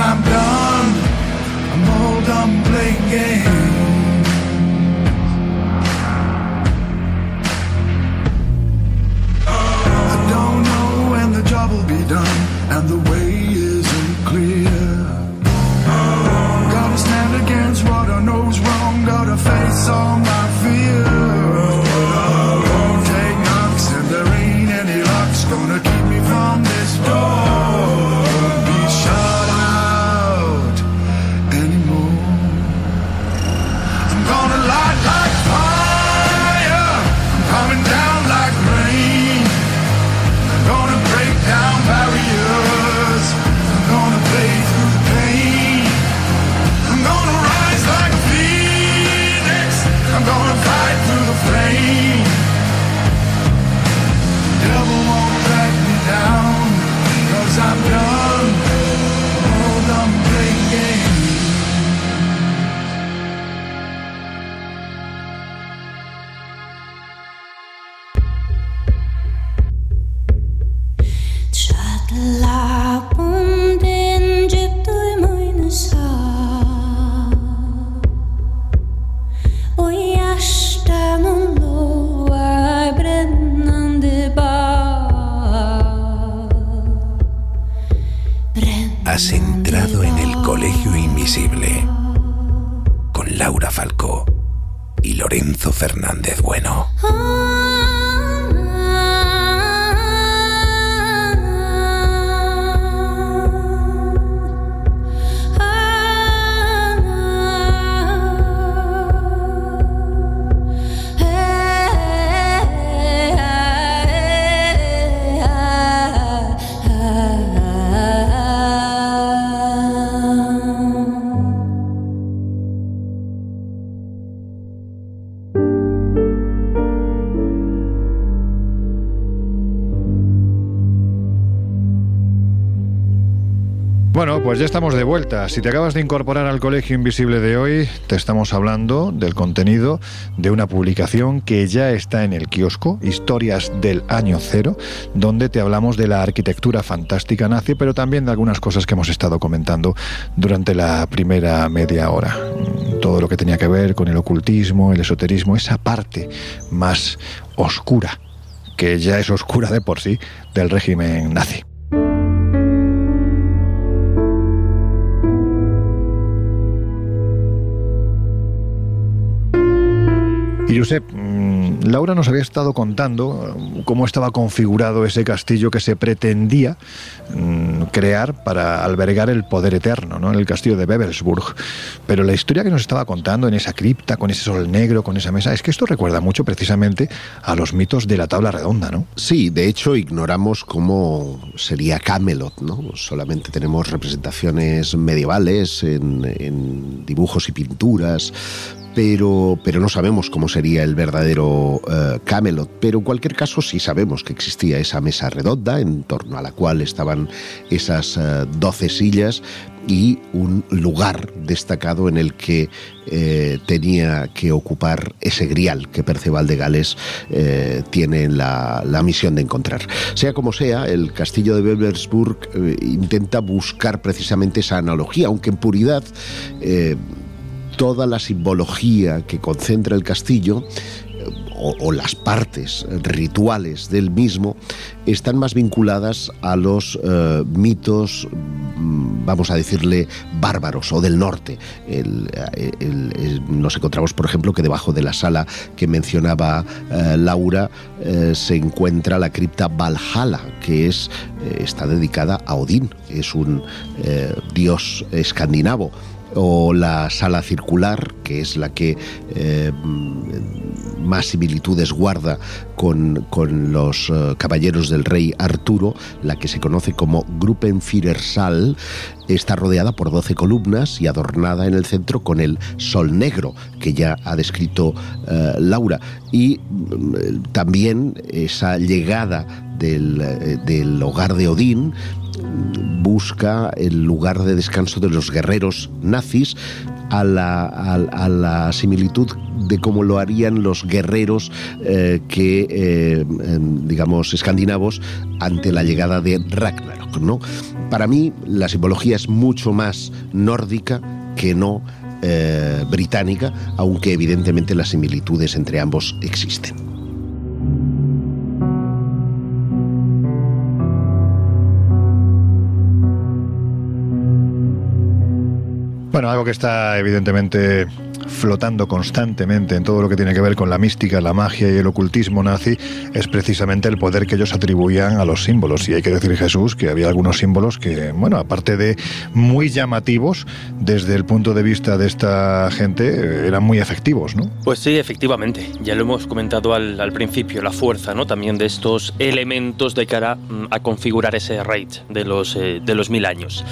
I'm done. I'm all done playing games. I don't know when the job will be done, and the way Lorenzo Fernández Bueno. Bueno, pues ya estamos de vuelta. Si te acabas de incorporar al Colegio Invisible de hoy, te estamos hablando del contenido de una publicación que ya está en el kiosco, Historias del Año Cero, donde te hablamos de la arquitectura fantástica nazi, pero también de algunas cosas que hemos estado comentando durante la primera media hora. Todo lo que tenía que ver con el ocultismo, el esoterismo, esa parte más oscura, que ya es oscura de por sí, del régimen nazi. Y Josep, mm, Laura nos había estado contando eh, cómo estaba configurado ese castillo que se pretendía mm, crear para albergar el poder eterno, ¿no? En el castillo de Bebelsburg. Pero la historia que nos estaba contando en esa cripta, con ese sol negro, con esa mesa, es que esto recuerda mucho precisamente a los mitos de la tabla redonda, ¿no? Sí, de hecho ignoramos cómo sería Camelot, ¿no? Solamente tenemos representaciones medievales en dibujos y pinturas, pero, pero no sabemos cómo sería el verdadero eh, Camelot. Pero en cualquier caso sí sabemos que existía esa mesa redonda en torno a la cual estaban esas eh, doce sillas y un lugar destacado en el que eh, tenía que ocupar ese grial que Perceval de Gales tiene la, la, misión de encontrar. Sea como sea, el castillo de Bebelsburg intenta buscar precisamente esa analogía, aunque en puridad toda la simbología que concentra el castillo o, las partes rituales del mismo están más vinculadas a los eh, mitos, mm, vamos a decirle, bárbaros o del norte. nos encontramos, por ejemplo, que debajo de la sala que mencionaba eh, Laura eh, se encuentra la cripta Valhalla, que es, está dedicada a Odín, es un dios escandinavo o la sala circular, que es la que eh, más similitudes guarda con, los eh, caballeros del rey Arturo, la que se conoce como Gruppenführersaal, está rodeada por 12 columnas y adornada en el centro con el sol negro, que ya ha descrito eh, Laura. Y también esa llegada del, del hogar de Odín, busca el lugar de descanso de los guerreros nazis a la, similitud de cómo lo harían los guerreros eh, que, eh, digamos, escandinavos ante la llegada de Ragnarok. ¿no? Para mí, la simbología es mucho más nórdica que no eh, británica, aunque evidentemente las similitudes entre ambos existen. Bueno, algo que está evidentemente flotando constantemente en todo lo que tiene que ver con la mística, la magia y el ocultismo nazi es precisamente el poder que ellos atribuían a los símbolos. Y hay que decir, Jesús, que había algunos símbolos que, bueno, aparte de muy llamativos desde el punto de vista de esta gente, eran muy efectivos, ¿no? Pues sí, efectivamente. Ya lo hemos comentado al, principio, la fuerza, ¿no? También de estos elementos de cara mm, a configurar ese raid de los, eh, de los mil años.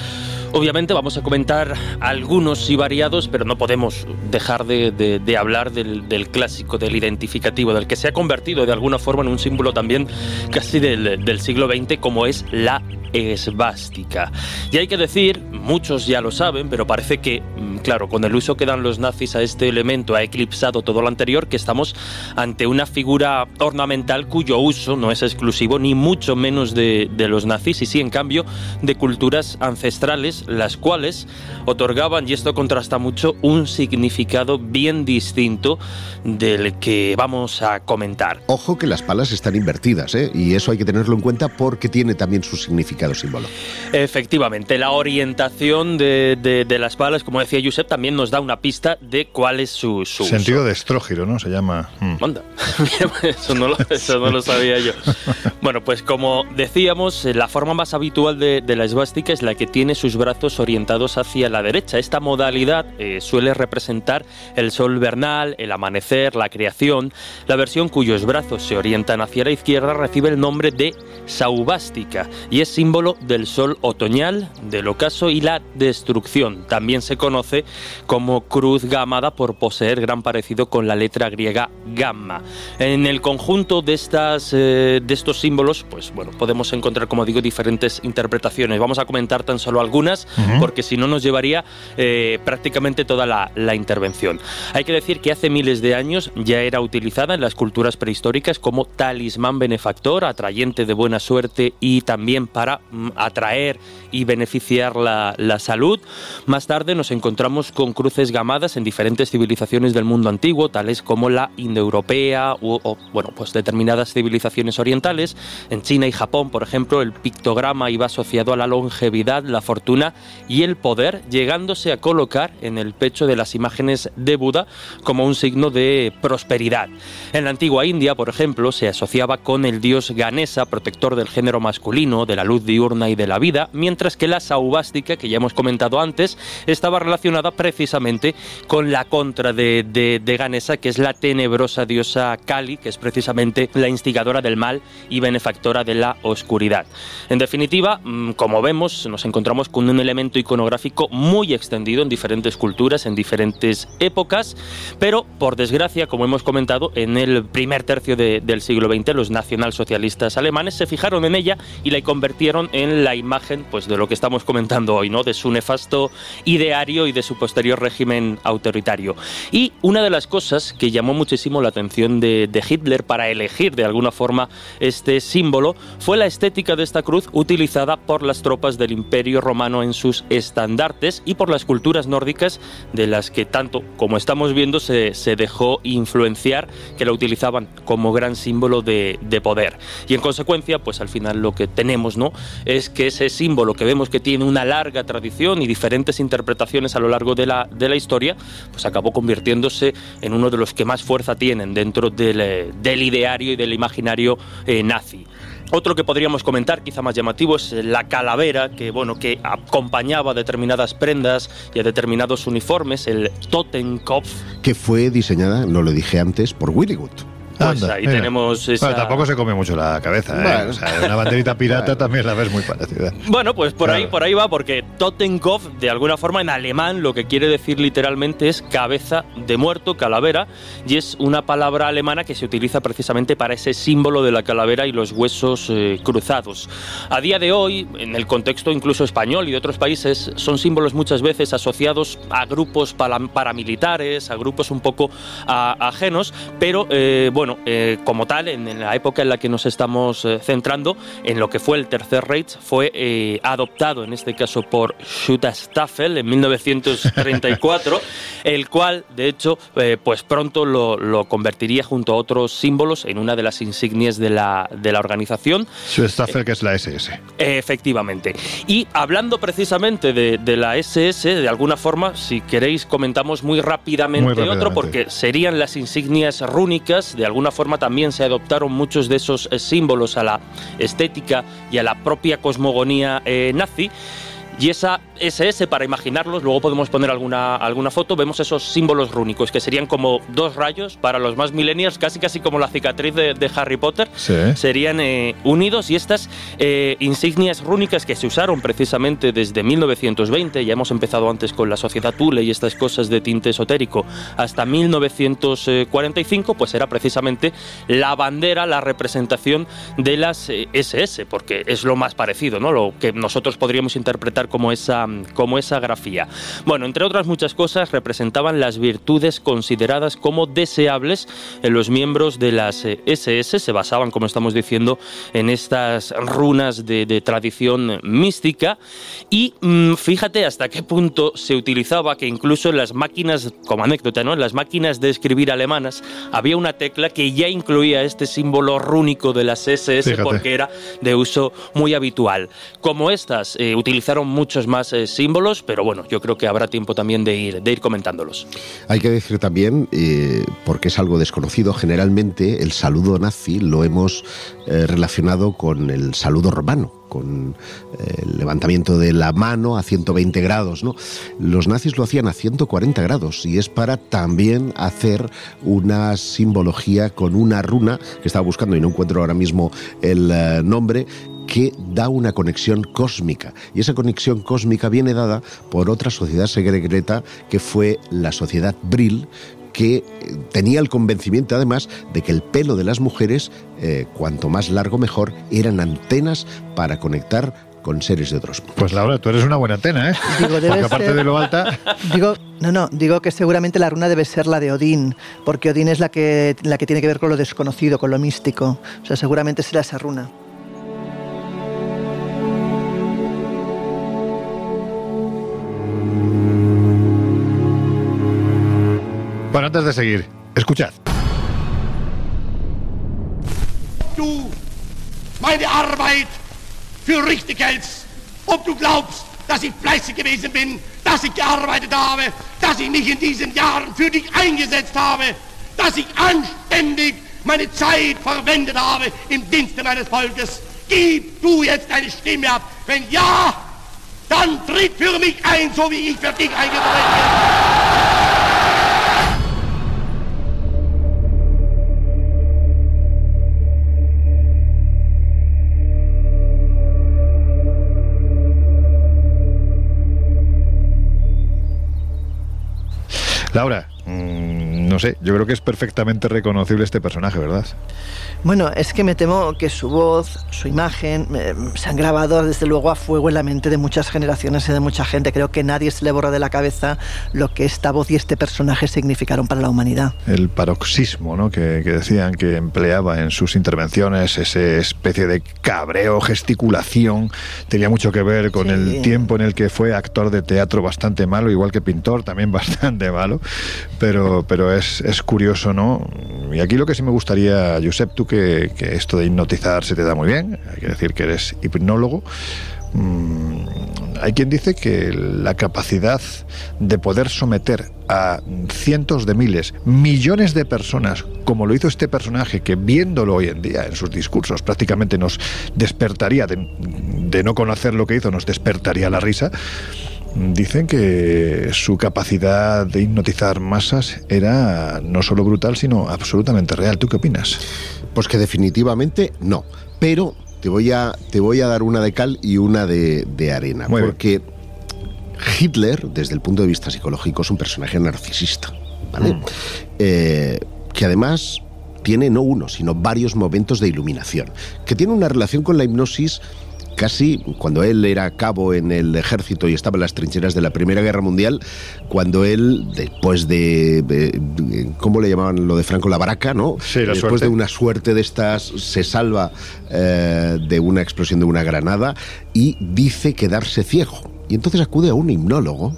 Obviamente vamos a comentar algunos y variados, pero no podemos dejar de, hablar del, clásico, del identificativo, del que se ha convertido de alguna forma en un símbolo también casi del, siglo XX, como es la esvástica. Y hay que decir, muchos ya lo saben, pero parece que, mm, claro, con el uso que dan los nazis a este elemento ha eclipsado todo lo anterior, que estamos ante una figura ornamental cuyo uso no es exclusivo ni mucho menos de, de los nazis, y sí, en cambio, de culturas ancestrales las cuales otorgaban, y esto contrasta mucho, un significado bien distinto del que vamos a comentar. Ojo que las palas están invertidas, ¿eh? y eso hay que tenerlo en cuenta porque tiene también su significado símbolo. Efectivamente, la orientación de, las palas, como decía Josep, también nos da una pista de cuál es su, sentido de estrógiro, ¿no? Se llama. Mm. eso, no lo, sabía yo. Bueno, pues como decíamos, la forma más habitual de, la esvástica es la que tiene sus brazos orientados hacia la derecha. Esta modalidad eh, suele representar el sol vernal, el amanecer, la creación. La versión cuyos brazos se orientan hacia la izquierda recibe el nombre de saubástica y es símbolo del sol otoñal, del ocaso y la destrucción. También se conoce como cruz gamada por poseer gran parecido con la letra griega gamma. En el conjunto de, estas, eh, de estos símbolos, pues bueno, podemos encontrar, como digo, diferentes interpretaciones. Vamos a comentar tan solo algunas, porque si no nos llevaría eh, prácticamente toda la, la intervención. Hay que decir que hace miles de años ya era utilizada en las culturas prehistóricas como talismán benefactor, atrayente de buena suerte y también para mm, atraer y beneficiar la, la, salud. Más tarde nos encontramos con cruces gamadas en diferentes civilizaciones del mundo antiguo, tales como la indoeuropea o, bueno, pues determinadas civilizaciones orientales. En China y Japón, por ejemplo, el pictograma iba asociado a la longevidad, la fortuna y el poder, llegándose a colocar en el pecho de las imágenes de Buda como un signo de prosperidad. En la antigua India, por ejemplo, se asociaba con el dios Ganesa, protector del género masculino, de la luz diurna y de la vida, mientras que la saubástica, que ya hemos comentado antes, estaba relacionada precisamente con la contra de, de, Ganesa, que es la tenebrosa diosa Kali, que es precisamente la instigadora del mal y benefactora de la oscuridad. En definitiva, mm, como vemos, nos encontramos con un elemento iconográfico muy extendido en diferentes culturas, en diferentes épocas, pero por desgracia, como hemos comentado, en el primer tercio del siglo XX los nacionalsocialistas alemanes se fijaron en ella y la convirtieron en la imagen pues, de lo que estamos comentando hoy, ¿no? de su nefasto ideario y de su posterior régimen autoritario. Y una de las cosas que llamó muchísimo la atención de, de Hitler para elegir de alguna forma este símbolo fue la estética de esta cruz utilizada por las tropas del Imperio Romano en sus estandartes y por las culturas nórdicas de las que tanto como estamos viendo se, se dejó influenciar, que la utilizaban como gran símbolo de, de poder. Y en consecuencia, pues al final lo que tenemos, ¿no? Es que ese símbolo que vemos que tiene una larga tradición y diferentes interpretaciones a lo largo de la, de la historia, pues acabó convirtiéndose en uno de los que más fuerza tienen dentro del, eh, del ideario y del imaginario eh, nazi. Otro que podríamos comentar, quizá más llamativo, es la calavera, que bueno, que acompañaba a determinadas prendas y a determinados uniformes, el Totenkopf. Que fue diseñada, no lo dije antes, por Willywood. Pues ahí tenemos esa... tampoco se come mucho la cabeza, ¿eh? O sea, una banderita pirata también la ves muy parecida. Bueno, pues por ahí, por ahí va, porque Totenkopf, de alguna forma en alemán, lo que quiere decir literalmente es cabeza de muerto, calavera, y es una palabra alemana que se utiliza precisamente para ese símbolo de la calavera y los huesos eh, cruzados. A día de hoy, en el contexto incluso español y de otros países, son símbolos muchas veces asociados a grupos paramilitares, a grupos un poco ajenos, pero eh, bueno, bueno, eh, como tal, en, la época en la que nos estamos eh, centrando, en lo que fue el Tercer Reich, fue eh, adoptado en este caso por Jutta Staffel en 1934, el cual, de hecho, pues pronto lo, convertiría junto a otros símbolos en una de las insignias de la, de la organización. Jutta Staffel, que es la SS. Efectivamente. Y hablando precisamente de, la SS, de alguna forma, si queréis, comentamos muy rápidamente, otro, porque serían las insignias rúnicas de alguna alguna forma también se adoptaron muchos de esos eh, símbolos a la estética y a la propia cosmogonía eh, nazi. Y esa SS, para imaginarlos, luego podemos poner alguna, alguna foto, vemos esos símbolos rúnicos, que serían como dos rayos para los más millennials, casi casi como la cicatriz de, Harry Potter, serían eh, unidos y estas eh, insignias rúnicas que se usaron precisamente desde 1920, ya hemos empezado antes con la sociedad Thule y estas cosas de tinte esotérico, hasta 1945, pues era precisamente la bandera, la representación de las SS, eh, porque es lo más parecido, ¿no? Lo que nosotros podríamos interpretar como esa esa, como esa grafía. Bueno, entre otras muchas cosas, representaban las virtudes consideradas como deseables en los miembros de las SS, se basaban, como estamos diciendo, en estas runas de, tradición mística y mm, fíjate hasta qué punto se utilizaba que incluso en las máquinas, como anécdota, ¿no? En las máquinas de escribir alemanas había una tecla que ya incluía este símbolo rúnico de las SS porque era de uso muy habitual. Como estas, eh, utilizaron muchos más eh, símbolos, pero bueno, yo creo que habrá tiempo también de ir, de ir comentándolos. Hay que decir también, eh, porque es algo desconocido, generalmente el saludo nazi lo hemos relacionado con el saludo romano con el levantamiento de la mano a 120 grados. ¿no? Los nazis lo hacían a 140 grados y es para también hacer una simbología con una runa que estaba buscando y no encuentro ahora mismo el eh, nombre que da una conexión cósmica. Y esa conexión cósmica viene dada por otra sociedad secreta que fue la sociedad Brill, que eh, tenía el convencimiento además de que el pelo de las mujeres, eh, cuanto más largo mejor, eran antenas para conectar con seres de otros Pues Laura, tú eres una buena antena, ¿eh? Digo, porque aparte de lo alta... Digo, no, no, digo que seguramente la runa debe ser la de Odín, porque Odín es la que, la que tiene que ver con lo desconocido, con lo místico. O sea, seguramente será esa runa. Bueno, antes de seguir, escuchad. Du, meine Arbeit für richtig hältst, ob du glaubst, dass ich fleißig gewesen bin, dass ich gearbeitet habe, dass ich mich in diesen Jahren für dich eingesetzt habe, dass ich anständig meine Zeit verwendet habe im Dienste meines Volkes. Gib du jetzt deine Stimme ab. Wenn ja, dann tritt für mich ein, so wie ich für dich eingetreten bin. Laura, mm, no sé, yo creo que es perfectamente reconocible este personaje, ¿verdad? Bueno, es que me temo que su voz, su imagen, eh, se han grabado desde luego a fuego en la mente de muchas generaciones y de mucha gente. Creo que nadie se le borra de la cabeza lo que esta voz y este personaje significaron para la humanidad. El paroxismo, ¿no? Que, decían que empleaba en sus intervenciones, esa especie de cabreo, gesticulación, tenía mucho que ver con el tiempo en el que fue actor de teatro bastante malo, igual que pintor, también bastante malo. Pero, pero es, curioso, ¿no? Y aquí lo que sí me gustaría, Josep, tú que, esto de hipnotizar se te da muy bien, hay que decir que eres hipnólogo. Mm, hay quien dice que la capacidad de poder someter a cientos de miles, millones de personas, como lo hizo este personaje, que viéndolo hoy en día en sus discursos prácticamente nos despertaría, de, de no conocer lo que hizo, nos despertaría la risa, Dicen que su capacidad de hipnotizar masas era no solo brutal, sino absolutamente real. ¿Tú qué opinas? Pues que definitivamente no. Pero te voy a, te voy a dar una de cal y una de, arena. porque Hitler, desde el punto de vista psicológico, es un personaje narcisista. ¿vale? Mm. Eh, que además tiene no uno, sino varios momentos de iluminación. Que tiene una relación con la hipnosis casi cuando él era cabo en el ejército y estaba en las trincheras de la Primera Guerra Mundial, cuando él, después de, ¿cómo le llamaban lo de Franco? La baraca, ¿no? Sí, después de una suerte de estas, se salva eh, de una explosión de una granada y dice quedarse ciego. Y entonces acude a un hipnólogo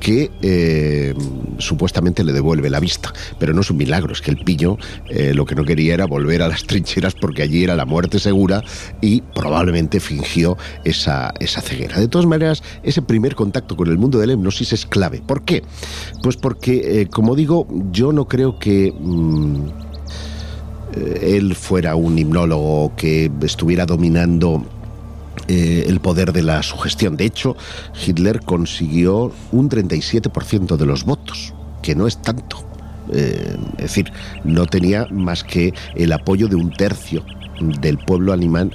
que eh, supuestamente le devuelve la vista. Pero no es un milagro, es que el pillo eh, lo que no quería era volver a las trincheras porque allí era la muerte segura y probablemente fingió esa, esa ceguera. De todas maneras, ese primer contacto con el mundo de la hipnosis es clave. ¿Por qué? Pues porque, eh, como digo, yo no creo que... Mm, él fuera un hipnólogo que estuviera dominando eh, el poder de la sugestión. De hecho, Hitler consiguió un 37% de los votos, que no es tanto. Eh, es decir, no tenía más que el apoyo de un tercio del pueblo alemán,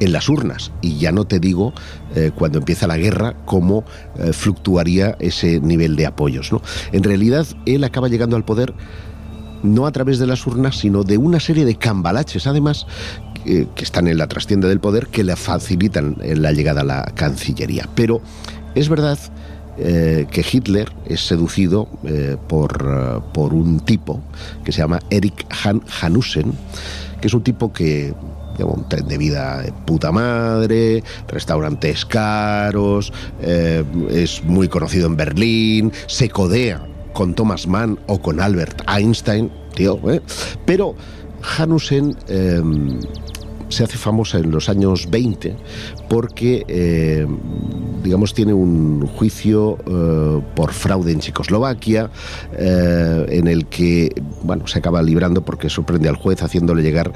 en las urnas. Y ya no te digo, eh, cuando empieza la guerra, cómo fluctuaría ese nivel de apoyos. ¿no? En realidad, él acaba llegando al poder no a través de las urnas, sino de una serie de cambalaches, además, que están en la trastienda del poder que le facilitan la llegada a la Cancillería. Pero Es verdad eh, que Hitler es seducido eh, por, por, un tipo que se llama Erich Han Hanussen, que es un tipo que lleva un tren de vida de puta madre, restaurantes caros, es muy conocido en Berlín, se codea con Thomas Mann o con Albert Einstein, tío, pero Hanussen se hace famosa en los años 20 porque, eh, digamos, tiene un juicio eh, por fraude en Checoslovaquia, eh, en el que, bueno, se acaba librando porque sorprende al juez haciéndole llegar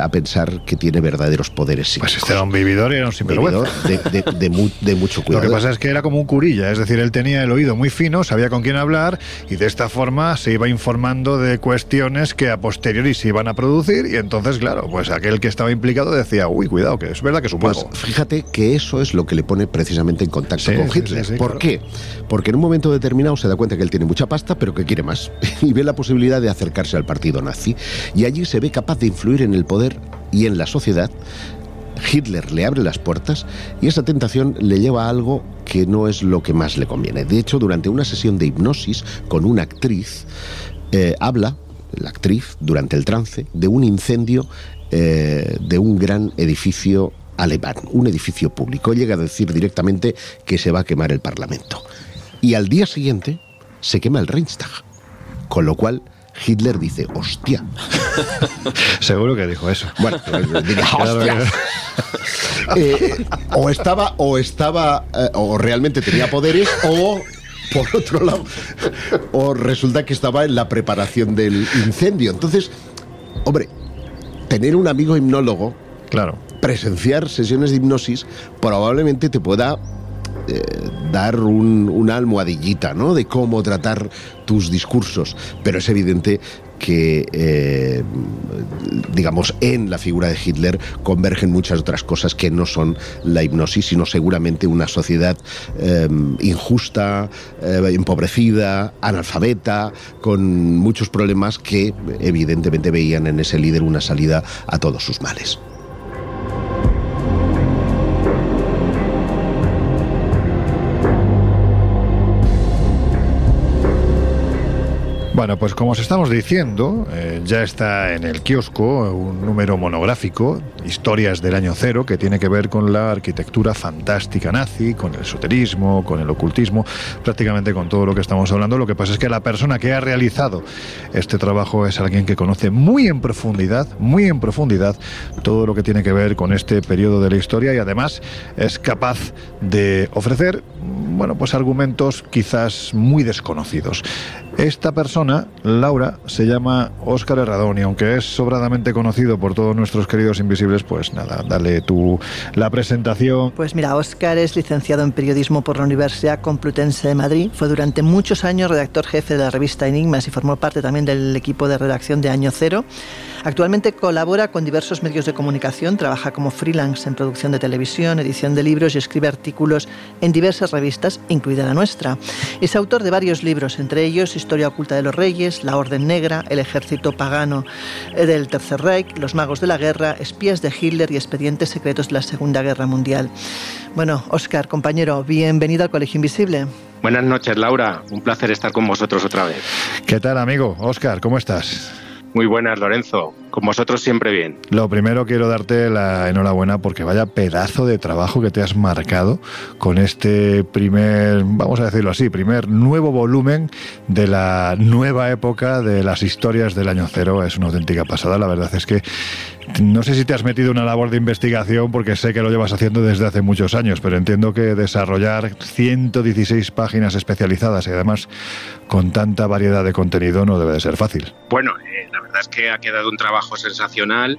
a pensar que tiene verdaderos poderes Pues este era un vividor y era un sinvergüenza. De, de, mucho cuidado. Lo que pasa es que era como un curilla, es decir, él tenía el oído muy fino, sabía con quién hablar y de esta forma se iba informando de cuestiones que a posteriori se iban a producir y entonces, claro, pues aquel que estaba implicado decía, uy, cuidado, que es verdad que es un pues, fíjate que eso es lo que le pone precisamente en contacto con Hitler. ¿Por qué? Porque en un momento determinado se da cuenta que él tiene mucha pasta, pero que quiere más. Y ve la posibilidad de acercarse al partido nazi. Y allí se ve capaz de influir en el poder y en la sociedad. Hitler le abre las puertas y esa tentación le lleva a algo que no es lo que más le conviene. De hecho, durante una sesión de hipnosis con una actriz, eh, habla la actriz durante el trance de un incendio eh, de un gran edificio alemán, un edificio público. Llega a decir directamente que se va a quemar el Parlamento. Y al día siguiente se quema el Reichstag. Con lo cual Hitler dice, hostia. Seguro que dijo eso. Bueno, hostia. Eh, o estaba, o estaba, eh, o realmente tenía poderes, o por otro lado, o resulta que estaba en la preparación del incendio. Entonces, hombre, tener un amigo hipnólogo, claro, presenciar sesiones de hipnosis probablemente te pueda eh, dar una almohadillita, ¿no? De cómo tratar tus discursos. Pero es evidente que, eh, digamos, en la figura de Hitler convergen muchas otras cosas que no son la hipnosis, sino seguramente una sociedad eh, injusta, empobrecida, analfabeta, con muchos problemas que evidentemente veían en ese líder una salida a todos sus males. Bueno, pues como os estamos diciendo, eh, ya está en el kiosco un número monográfico, Historias del año cero, que tiene que ver con la arquitectura fantástica nazi, con el esoterismo, con el ocultismo, prácticamente con todo lo que estamos hablando. Lo que pasa es que la persona que ha realizado este trabajo es alguien que conoce muy en profundidad, muy en profundidad, todo lo que tiene que ver con este periodo de la historia y además es capaz de ofrecer, bueno, pues argumentos quizás muy desconocidos. Esta persona, Laura, se llama Óscar Herradón y aunque es sobradamente conocido por todos nuestros queridos invisibles, pues nada, dale tú la presentación. Pues mira, Óscar es licenciado en periodismo por la Universidad Complutense de Madrid, fue durante muchos años redactor jefe de la revista Enigmas y formó parte también del equipo de redacción de Año Cero. Actualmente colabora con diversos medios de comunicación, trabaja como freelance en producción de televisión, edición de libros y escribe artículos en diversas revistas, incluida la nuestra. Es autor de varios libros, entre ellos Historia oculta de los reyes, La Orden Negra, El ejército pagano del Tercer Reich, Los magos de la guerra, Espías de Hitler y Expedientes secretos de la Segunda Guerra Mundial. Bueno, Oscar, compañero, bienvenido al Colegio Invisible. Buenas noches, Laura. Un placer estar con vosotros otra vez. ¿Qué tal, amigo? Oscar, ¿cómo estás? Muy buenas, Lorenzo. Con vosotros siempre bien. Lo primero quiero darte la enhorabuena porque vaya pedazo de trabajo que te has marcado con este primer, vamos a decirlo así, primer nuevo volumen de la nueva época de las historias del año cero. Es una auténtica pasada. La verdad es que no sé si te has metido una labor de investigación porque sé que lo llevas haciendo desde hace muchos años, pero entiendo que desarrollar 116 páginas especializadas y además con tanta variedad de contenido no debe de ser fácil. Bueno, eh, la verdad es que ha quedado un trabajo sensacional.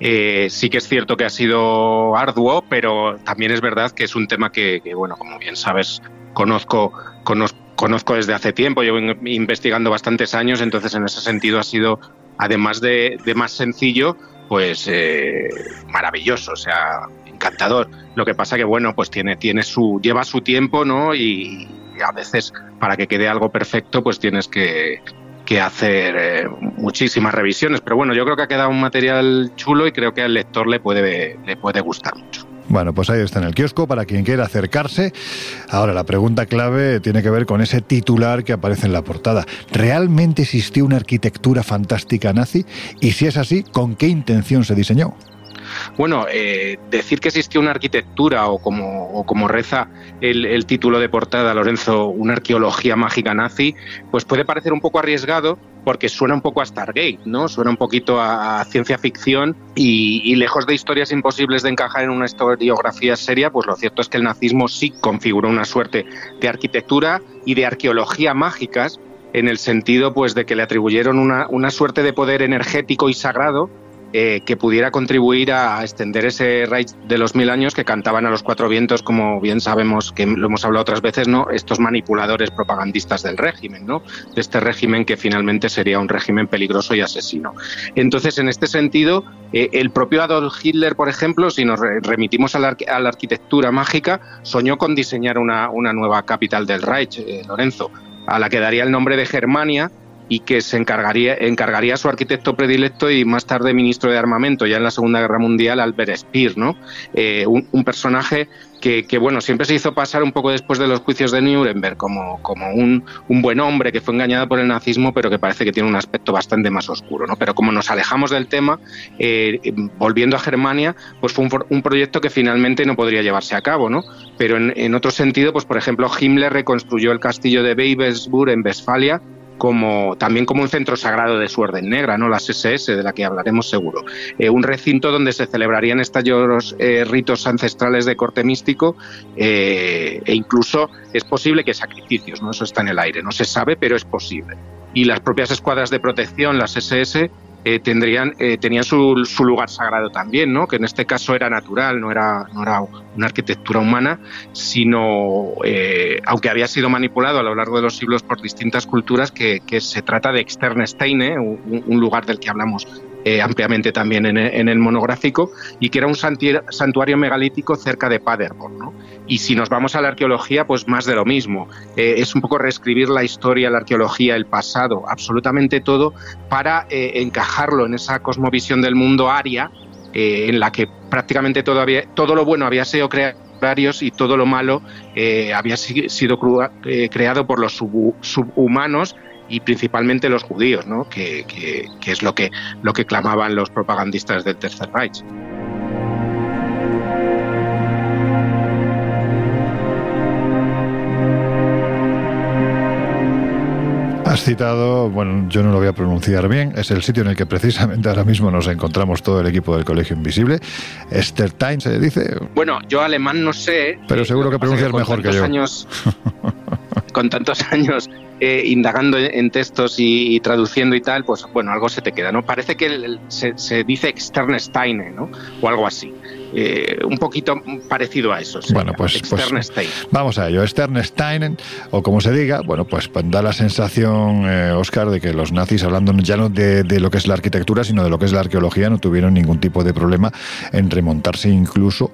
Eh, sí que es cierto que ha sido arduo, pero también es verdad que es un tema que, bueno, como bien sabes, conozco, conozco, desde hace tiempo, llevo investigando bastantes años, entonces en ese sentido ha sido, además de, más sencillo, pues eh, maravilloso, o sea, encantador. Lo que pasa que, bueno, pues tiene, tiene su, lleva su tiempo, ¿no? Y, a veces para que quede algo perfecto, pues tienes que, que hacer eh, muchísimas revisiones. Pero bueno, yo creo que ha quedado un material chulo y creo que al lector le puede, le puede gustar mucho. Bueno, pues ahí está en el kiosco para quien quiera acercarse. Ahora, la pregunta clave tiene que ver con ese titular que aparece en la portada. ¿Realmente existió una arquitectura fantástica nazi? Y si es así, ¿con qué intención se diseñó? Bueno, eh, decir que existió una arquitectura o como, como reza el, título de portada, Lorenzo, una arqueología mágica nazi, pues puede parecer un poco arriesgado porque suena un poco a Stargate, ¿no? Suena un poquito a, ciencia ficción y, y, lejos de historias imposibles de encajar en una historiografía seria, pues lo cierto es que el nazismo sí configuró una suerte de arquitectura y de arqueología mágicas en el sentido pues de que le atribuyeron una, una suerte de poder energético y sagrado eh, que pudiera contribuir a extender ese Reich de los mil años que cantaban a los cuatro vientos, como bien sabemos que lo hemos hablado otras veces, ¿no? Estos manipuladores propagandistas del régimen, ¿no? De este régimen que finalmente sería un régimen peligroso y asesino. Entonces, en este sentido, eh, el propio Adolf Hitler, por ejemplo, si nos remitimos a la, arquitectura mágica, soñó con diseñar una, nueva capital del Reich, eh, Lorenzo, a la que daría el nombre de Germania y que se encargaría, encargaría a su arquitecto predilecto y más tarde ministro de armamento, ya en la Segunda Guerra Mundial, Albert Speer, ¿no? Eh, un, personaje que, bueno, siempre se hizo pasar un poco después de los juicios de Nuremberg como, como un, buen hombre que fue engañado por el nazismo, pero que parece que tiene un aspecto bastante más oscuro, ¿no? Pero como nos alejamos del tema, eh, volviendo a Germania, pues fue un, proyecto que finalmente no podría llevarse a cabo, ¿no? Pero en, en otro sentido, pues por ejemplo, Himmler reconstruyó el castillo de Babelsburg en Westfalia como también como un centro sagrado de su orden negra, ¿no? las SS, de la que hablaremos seguro. Eh, un recinto donde se celebrarían estos eh, ritos ancestrales de corte místico eh, e incluso es posible que sacrificios, ¿no? eso está en el aire, no se sabe, pero es posible. Y las propias escuadras de protección, las SS, eh, tendrían, eh, tenían su, su, lugar sagrado también, ¿no? que en este caso era natural, no era, no era una arquitectura humana, sino, eh, aunque había sido manipulado a lo largo de los siglos por distintas culturas, que, se trata de Externsteine, un, un lugar del que hablamos eh, ampliamente también en, el monográfico, y que era un santuario megalítico cerca de Paderborn. Y si nos vamos a la arqueología, pues más de lo mismo. Eh, es un poco reescribir la historia, la arqueología, el pasado, absolutamente todo, para eh, encajarlo en esa cosmovisión del mundo aria, en la que prácticamente todo, había, todo lo bueno había sido creado y todo lo malo había sido creado por los subhumanos y principalmente los judíos, ¿no? que, que, es lo que, lo que clamaban los propagandistas del Tercer Reich. Has citado, bueno, yo no lo voy a pronunciar bien, es el sitio en el que precisamente ahora mismo nos encontramos todo el equipo del Colegio Invisible. Estertain se dice. Bueno, yo alemán no sé. Pero seguro que, pronuncias mejor que yo. Años, con tantos años eh, indagando en textos y, traduciendo y tal, pues bueno, algo se te queda, ¿no? Parece que se, dice Externsteine, ¿no? O algo así. Eh, un poquito parecido a eso. Bueno, pues, pues vamos a ello. Sternstein, o como se diga, bueno, pues da la sensación, eh, Oscar, de que los nazis, hablando ya no de, de, lo que es la arquitectura, sino de lo que es la arqueología, no tuvieron ningún tipo de problema en remontarse incluso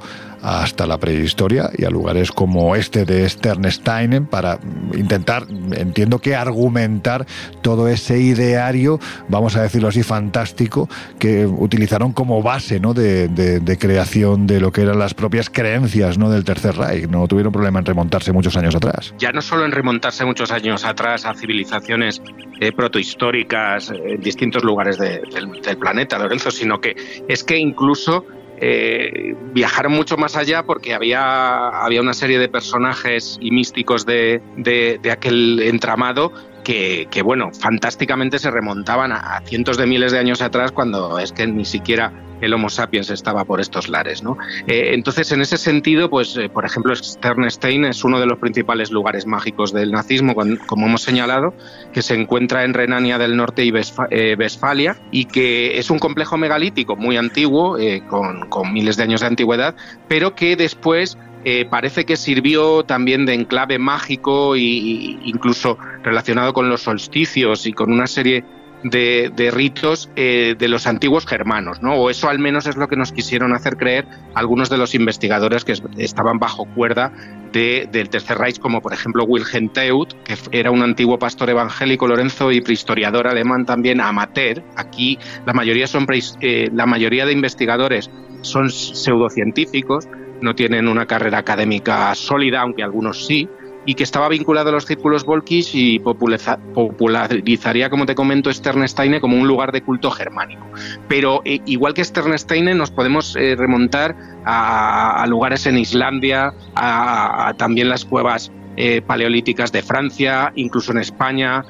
hasta la prehistoria y a lugares como este de Sternstein para intentar, entiendo que argumentar todo ese ideario, vamos a decirlo así, fantástico, que utilizaron como base ¿no? de, creación de lo que eran las propias creencias ¿no? del Tercer Reich. No tuvieron problema en remontarse muchos años atrás. Ya no solo en remontarse muchos años atrás a civilizaciones eh, protohistóricas en distintos lugares del, del planeta, Lorenzo, sino que es que incluso eh, viajaron mucho más allá porque había, había una serie de personajes y místicos de, de aquel entramado que, bueno, fantásticamente se remontaban a, cientos de miles de años atrás cuando es que ni siquiera el Homo sapiens estaba por estos lares. ¿no? Eh, entonces, en ese sentido, pues, eh, por ejemplo, Sternstein es uno de los principales lugares mágicos del nazismo, como hemos señalado, que se encuentra en Renania del Norte y eh, Westfalia y que es un complejo megalítico muy antiguo, con miles de años de antigüedad, pero que después eh, parece que sirvió también de enclave mágico e incluso relacionado con los solsticios y con una serie de, ritos eh, de los antiguos germanos, ¿no? O eso al menos es lo que nos quisieron hacer creer algunos de los investigadores que estaban bajo cuerda del Tercer Reich, como por ejemplo Wilhelm Teut, que era un antiguo pastor evangélico Lorenzo y prehistoriador alemán también amateur. Aquí la mayoría son eh, la mayoría de investigadores son pseudocientíficos, no tienen una carrera académica sólida, aunque algunos sí, y que estaba vinculado a los círculos volkisch y popularizaría, como te comento, Sternsteine como un lugar de culto germánico. Pero eh, igual que Sternsteine, nos podemos eh, remontar a, lugares en Islandia, a, también las cuevas eh, paleolíticas de Francia, incluso en España.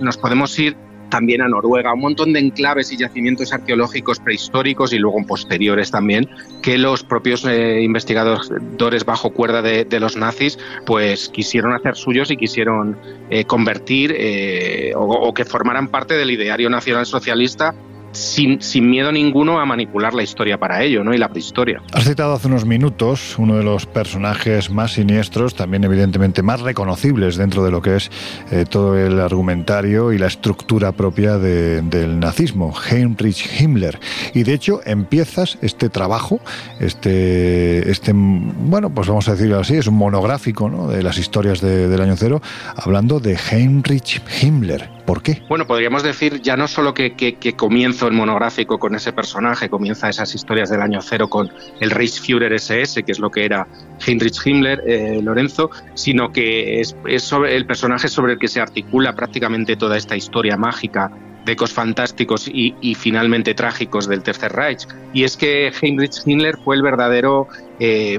nos podemos ir también a Noruega, un montón de enclaves y yacimientos arqueológicos prehistóricos y luego posteriores también, que los propios eh, investigadores bajo cuerda de, los nazis pues quisieron hacer suyos y quisieron eh, convertir eh, o, que formaran parte del ideario nacional socialista sin, sin, miedo ninguno a manipular la historia para ello, ¿no? Y la prehistoria. Has citado hace unos minutos uno de los personajes más siniestros, también evidentemente más reconocibles dentro de lo que es eh, todo el argumentario y la estructura propia del nazismo, Heinrich Himmler. Y de hecho empiezas este trabajo, este, este bueno, pues vamos a decirlo así, es un monográfico ¿no? de las historias del año cero, hablando de Heinrich Himmler. ¿Por qué? Bueno, podríamos decir ya no solo que, comienzo el monográfico con ese personaje, comienza esas historias del año cero con el Reichsführer SS, que es lo que era Heinrich Himmler, eh, Lorenzo, sino que es, sobre el personaje sobre el que se articula prácticamente toda esta historia mágica de ecos fantásticos y, finalmente trágicos del Tercer Reich. Y es que Heinrich Himmler fue el verdadero... Eh,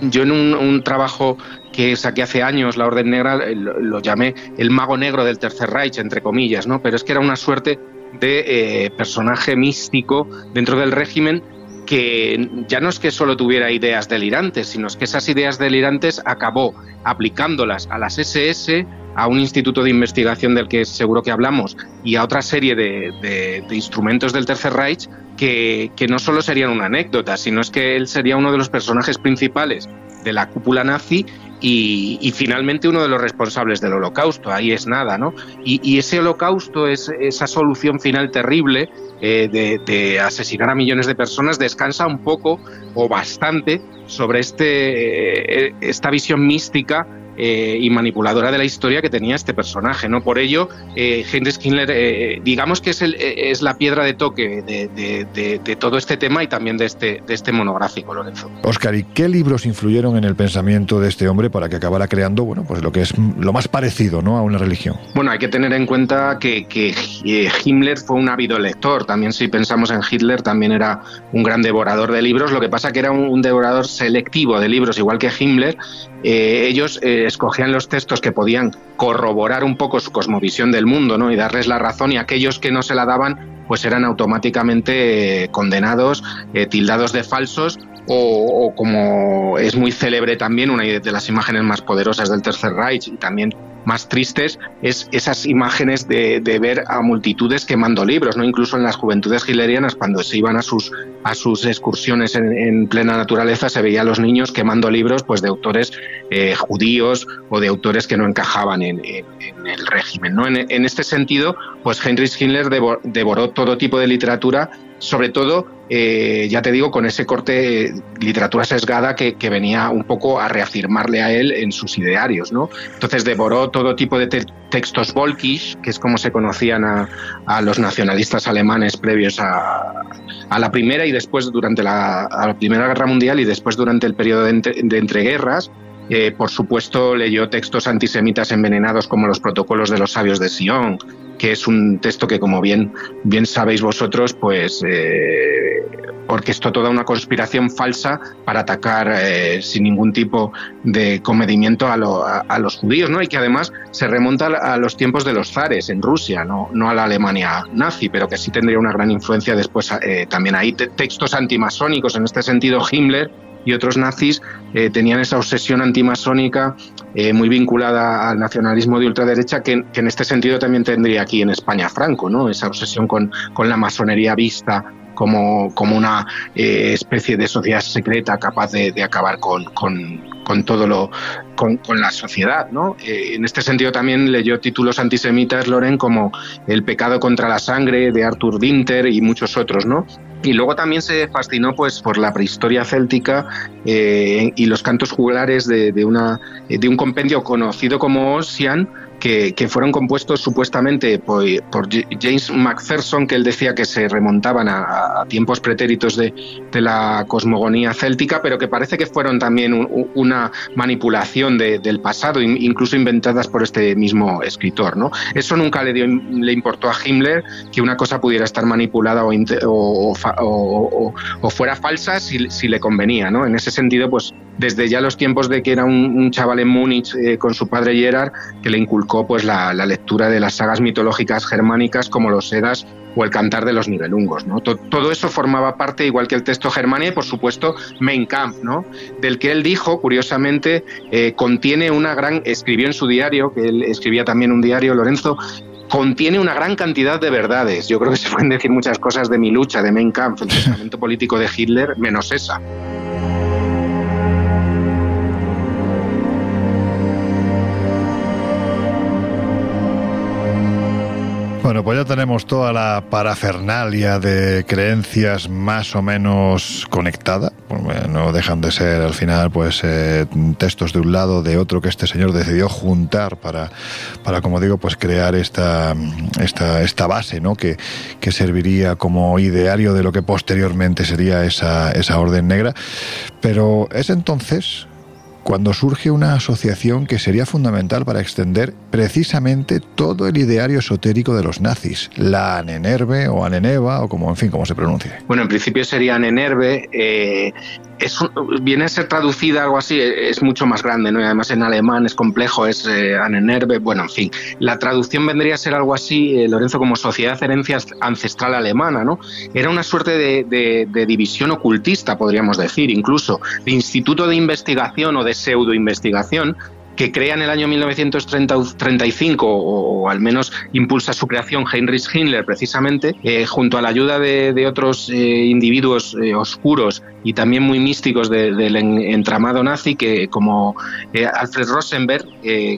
yo en un, trabajo que saqué hace años, La Orden Negra, eh, lo, llamé el mago negro del Tercer Reich, entre comillas, ¿no? Pero es que era una suerte de eh, personaje místico dentro del régimen que ya no es que solo tuviera ideas delirantes, sino es que esas ideas delirantes acabó aplicándolas a las SS, a un instituto de investigación del que seguro que hablamos y a otra serie de, instrumentos del Tercer Reich que, que, no solo serían una anécdota, sino es que él sería uno de los personajes principales de la cúpula nazi y, finalmente uno de los responsables del holocausto, ahí es nada, ¿no? Y, ese holocausto, es, esa solución final terrible eh, de, asesinar a millones de personas, descansa un poco o bastante sobre este, eh, esta visión mística eh, y manipuladora de la historia que tenía este personaje. ¿no? Por ello, eh, Henry Skinner, eh, digamos que es, el, es la piedra de toque de, todo este tema y también de este, de este monográfico, Lorenzo. Oscar, ¿y qué libros influyeron en el pensamiento de este hombre para que acabara creando bueno, pues lo que es lo más parecido ¿no? a una religión? Bueno, hay que tener en cuenta que, que Himmler fue un ávido lector. También si pensamos en Hitler, también era un gran devorador de libros. Lo que pasa que era un, devorador selectivo de libros, igual que Himmler. Ellos escogían los textos que podían corroborar un poco su cosmovisión del mundo ¿no? y darles la razón y aquellos que no se la daban pues eran automáticamente eh, condenados, eh, tildados de falsos o, como es muy célebre también una de las imágenes más poderosas del Tercer Reich y también más tristes es esas imágenes de, ver a multitudes quemando libros, no incluso en las juventudes hilerianas cuando se iban a sus a sus excursiones en, plena naturaleza se veía a los niños quemando libros pues de autores eh, judíos o de autores que no encajaban en, el régimen. ¿no? En, este sentido, pues Heinrich Himmler devoró todo tipo de literatura sobre todo, eh, ya te digo, con ese corte literatura sesgada que, venía un poco a reafirmarle a él en sus idearios, ¿no? Entonces devoró todo tipo de textos volkisch, que es como se conocían a, los nacionalistas alemanes previos a, la primera y después durante la, Primera Guerra Mundial y después durante el periodo de, de entreguerras, eh, por supuesto, leyó textos antisemitas envenenados como los protocolos de los sabios de Sion, que es un texto que, como bien, bien sabéis vosotros, pues eh, orquestó toda una conspiración falsa para atacar eh, sin ningún tipo de comedimiento a, los judíos, ¿no? Y que además se remonta a los tiempos de los zares en Rusia, no, no a la Alemania nazi, pero que sí tendría una gran influencia después también. Hay textos antimasónicos, en este sentido Himmler y otros nazis eh, tenían esa obsesión antimasónica eh, muy vinculada al nacionalismo de ultraderecha que, en este sentido también tendría aquí en España Franco, ¿no? esa obsesión con, con la masonería vista como, como una eh, especie de sociedad secreta capaz de, acabar con, con, con, todo lo con, con la sociedad. ¿no? en este sentido también leyó títulos antisemitas Loren como El pecado contra la sangre de Arthur Winter y muchos otros, ¿no? Y luego también se fascinó pues, por la prehistoria céltica eh, y los cantos jugulares de, una, de un compendio conocido como Ossian, que, fueron compuestos supuestamente por, James Macpherson, que él decía que se remontaban a, tiempos pretéritos de, la cosmogonía céltica, pero que parece que fueron también una manipulación del pasado, incluso inventadas por este mismo escritor. ¿no? Eso nunca le, dio, le importó a Himmler que una cosa pudiera estar manipulada o, o, fuera falsa si, si, le convenía. ¿no? En ese sentido, pues desde ya los tiempos de que era un, chaval en Múnich eh, con su padre Gerard, que le inculcó pues la, lectura de las sagas mitológicas germánicas como los Edas o el cantar de los Nibelungos. ¿no? Todo, eso formaba parte, igual que el texto Germania, y por supuesto Mein Kampf, ¿no? del que él dijo, curiosamente, eh, contiene una gran, escribió en su diario, que él escribía también un diario, Lorenzo, contiene una gran cantidad de verdades. Yo creo que se pueden decir muchas cosas de mi lucha, de Mein Kampf, el pensamiento político de Hitler, menos esa. Bueno, pues ya tenemos toda la parafernalia de creencias más o menos conectada. No dejan de ser al final pues eh, textos de un lado, de otro que este señor decidió juntar para, para como digo, pues crear esta, esta, esta base, ¿no? Que, que serviría como ideario de lo que posteriormente sería esa, esa orden negra. Pero es entonces cuando surge una asociación que sería fundamental para extender precisamente todo el ideario esotérico de los nazis, la Anenerve o Aneneva o como en fin, como se pronuncie. Bueno, en principio sería Anenerve, eh, viene a ser traducida algo así, es mucho más grande, ¿no? Y además en alemán es complejo, es eh, Anenerve, bueno, en fin. La traducción vendría a ser algo así, eh, Lorenzo, como Sociedad Herencia Ancestral Alemana, ¿no? Era una suerte de, división ocultista, podríamos decir, incluso, de instituto de investigación o de pseudo-investigación que crea en el año 1935, o, al menos impulsa su creación Heinrich Himmler precisamente, eh, junto a la ayuda de, otros eh, individuos oscuros y también muy místicos del entramado nazi, que como Alfred Rosenberg,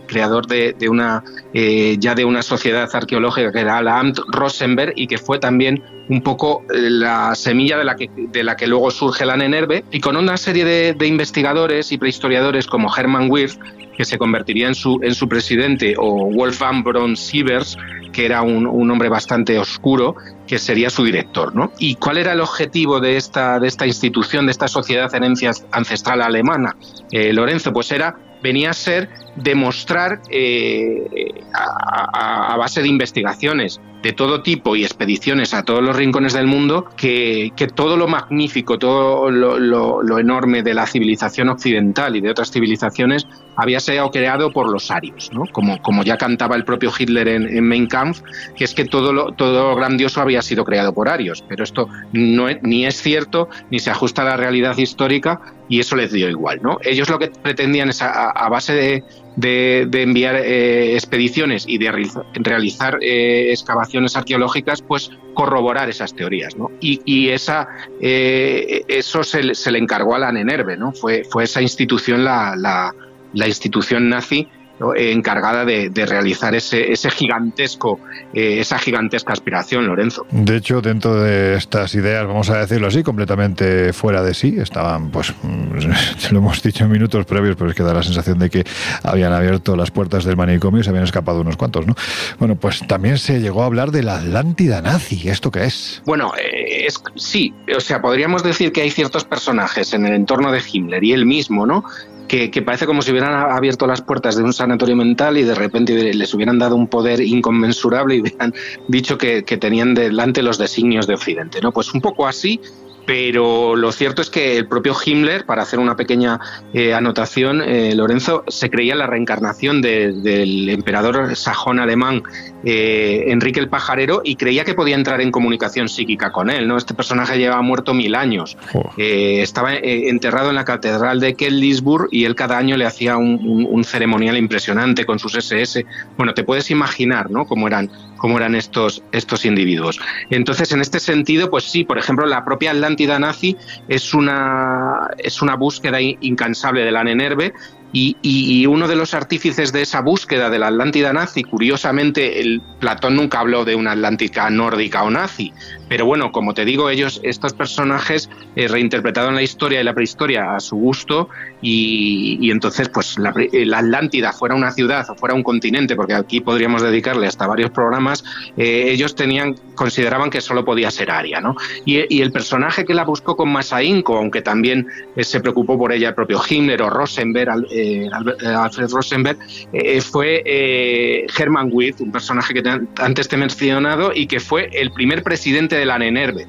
creador de, una ya de una sociedad arqueológica que era la Amt Rosenberg y que fue también un poco la semilla de la que, de la que luego surge la Nenerve, y con una serie de, de investigadores y prehistoriadores como Hermann Wirth, que se convertiría en su, en su presidente, o Wolfgang von Sievers, que era un, un, hombre bastante oscuro, que sería su director. ¿no? ¿Y cuál era el objetivo de esta, de esta institución, de esta sociedad herencia ancestral alemana, eh, Lorenzo? Pues era venía a ser demostrar eh, a, base de investigaciones de todo tipo y expediciones a todos los rincones del mundo que, todo lo magnífico, todo lo, enorme de la civilización occidental y de otras civilizaciones había sido creado por los arios, ¿no? como, como ya cantaba el propio Hitler en, en Mein Kampf, que es que todo lo, todo grandioso había sido creado por arios, pero esto no ni es cierto ni se ajusta a la realidad histórica y eso les dio igual. ¿no? Ellos lo que pretendían es a base de de, enviar eh, expediciones y de realizar eh, excavaciones arqueológicas, pues corroborar esas teorías, ¿no? Y, esa, eh, eso se, le encargó a la Nenerve, ¿no? Fue, fue esa institución, la, la institución nazi, encargada de, realizar ese, ese gigantesco, eh, esa gigantesca aspiración, Lorenzo. De hecho, dentro de estas ideas, vamos a decirlo así, completamente fuera de sí, estaban, pues, lo hemos dicho en minutos previos, pero es que da la sensación de que habían abierto las puertas del manicomio y se habían escapado unos cuantos, ¿no? Bueno, pues también se llegó a hablar de la Atlántida nazi. ¿Esto qué es? Bueno, eh, es, sí, o sea, podríamos decir que hay ciertos personajes en el entorno de Himmler y él mismo, ¿no? Que, parece como si hubieran abierto las puertas de un sanatorio mental y de repente les hubieran dado un poder inconmensurable y hubieran dicho que, que tenían delante los designios de Occidente. ¿no? Pues un poco así pero lo cierto es que el propio Himmler, para hacer una pequeña eh, anotación, eh, Lorenzo, se creía la reencarnación del emperador sajón alemán eh, Enrique el Pajarero y creía que podía entrar en comunicación psíquica con él. ¿no? Este personaje lleva muerto mil años. estaba enterrado en la catedral de Kellisburg y él cada año le hacía un, ceremonial impresionante con sus SS. Bueno, te puedes imaginar ¿no? cómo eran, cómo eran estos, estos individuos. Entonces, en este sentido, pues sí, por ejemplo, la propia Atlántida nazi es una, es una búsqueda incansable de la Nenerve Y, uno de los artífices de esa búsqueda de la Atlántida nazi, curiosamente, el, Platón nunca habló de una Atlántica nórdica o nazi, pero bueno, como te digo, ellos, estos personajes, eh, reinterpretaron la historia y la prehistoria a su gusto y, entonces, pues la, Atlántida fuera una ciudad o fuera un continente, porque aquí podríamos dedicarle hasta varios programas, eh, ellos tenían, consideraban que solo podía ser Aria, ¿no? Y, el personaje que la buscó con más ahínco, aunque también eh, se preocupó por ella el propio Himmler o Rosenberg, Alfred Rosenberg, fue Hermann Witt, un personaje que antes te he mencionado y que fue el primer presidente de la Nenerve.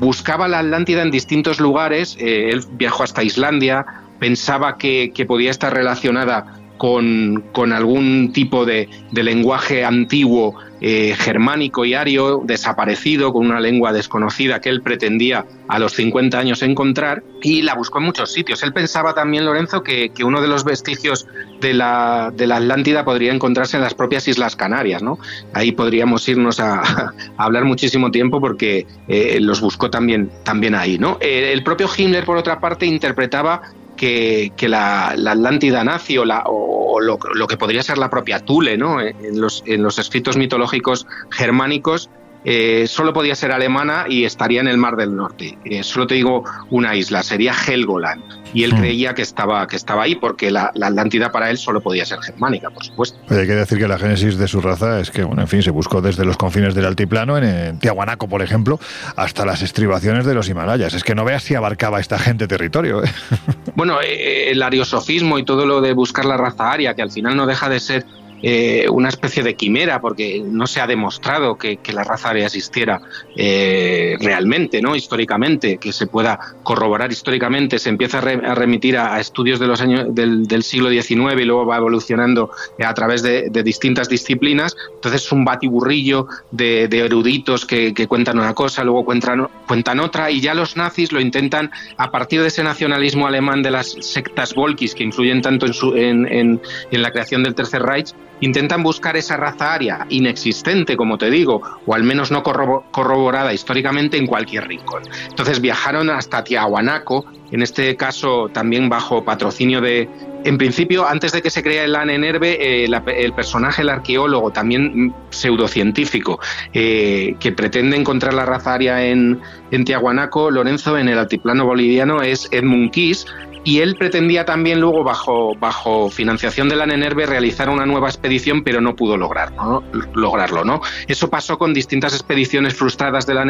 Buscaba la Atlántida en distintos lugares, eh, él viajó hasta Islandia, pensaba que, que podía estar relacionada con, con algún tipo de, de lenguaje antiguo eh, germánico y ario desaparecido, con una lengua desconocida que él pretendía a los 50 años encontrar, y la buscó en muchos sitios. Él pensaba también, Lorenzo, que, uno de los vestigios de la, de la, Atlántida podría encontrarse en las propias Islas Canarias. ¿no? Ahí podríamos irnos a, hablar muchísimo tiempo porque eh, los buscó también, también ahí. ¿no? Eh, el propio Himmler, por otra parte, interpretaba que, la, Atlántida nazi o, la, o lo, que podría ser la propia Tule, ¿no? En los, en los escritos mitológicos germánicos, eh, solo podía ser alemana y estaría en el Mar del Norte. Eh, solo te digo una isla, sería Helgoland. Y él hmm. creía que estaba, que estaba ahí porque la, Atlántida para él solo podía ser germánica, por supuesto. hay que decir que la génesis de su raza es que, bueno, en fin, se buscó desde los confines del altiplano, en, Tiahuanaco, por ejemplo, hasta las estribaciones de los Himalayas. Es que no veas si abarcaba esta gente territorio. ¿eh? Bueno, el ariosofismo y todo lo de buscar la raza aria, que al final no deja de ser eh, una especie de quimera, porque no se ha demostrado que, la raza aria existiera eh, realmente, ¿no? históricamente, que se pueda corroborar históricamente, se empieza a, remitir a, estudios de los años del, siglo XIX y luego va evolucionando a través de, distintas disciplinas. Entonces es un batiburrillo de, eruditos que, cuentan una cosa, luego cuentan, cuentan otra, y ya los nazis lo intentan a partir de ese nacionalismo alemán de las sectas volkis que influyen tanto en, su, en, en la creación del Tercer Reich, intentan buscar esa raza aria inexistente, como te digo, o al menos no corroborada históricamente en cualquier rincón. Entonces viajaron hasta Tiahuanaco, en este caso también bajo patrocinio de, en principio, antes de que se crea el ANENERVE, eh, el personaje, el arqueólogo, también pseudocientífico, eh, que pretende encontrar la raza aria en, en Tiahuanaco, Lorenzo, en el altiplano boliviano, es Edmund Kiss, y él pretendía también luego, bajo, bajo financiación de la realizar una nueva expedición, pero no pudo lograrlo, lograrlo, ¿no? Eso pasó con distintas expediciones frustradas de la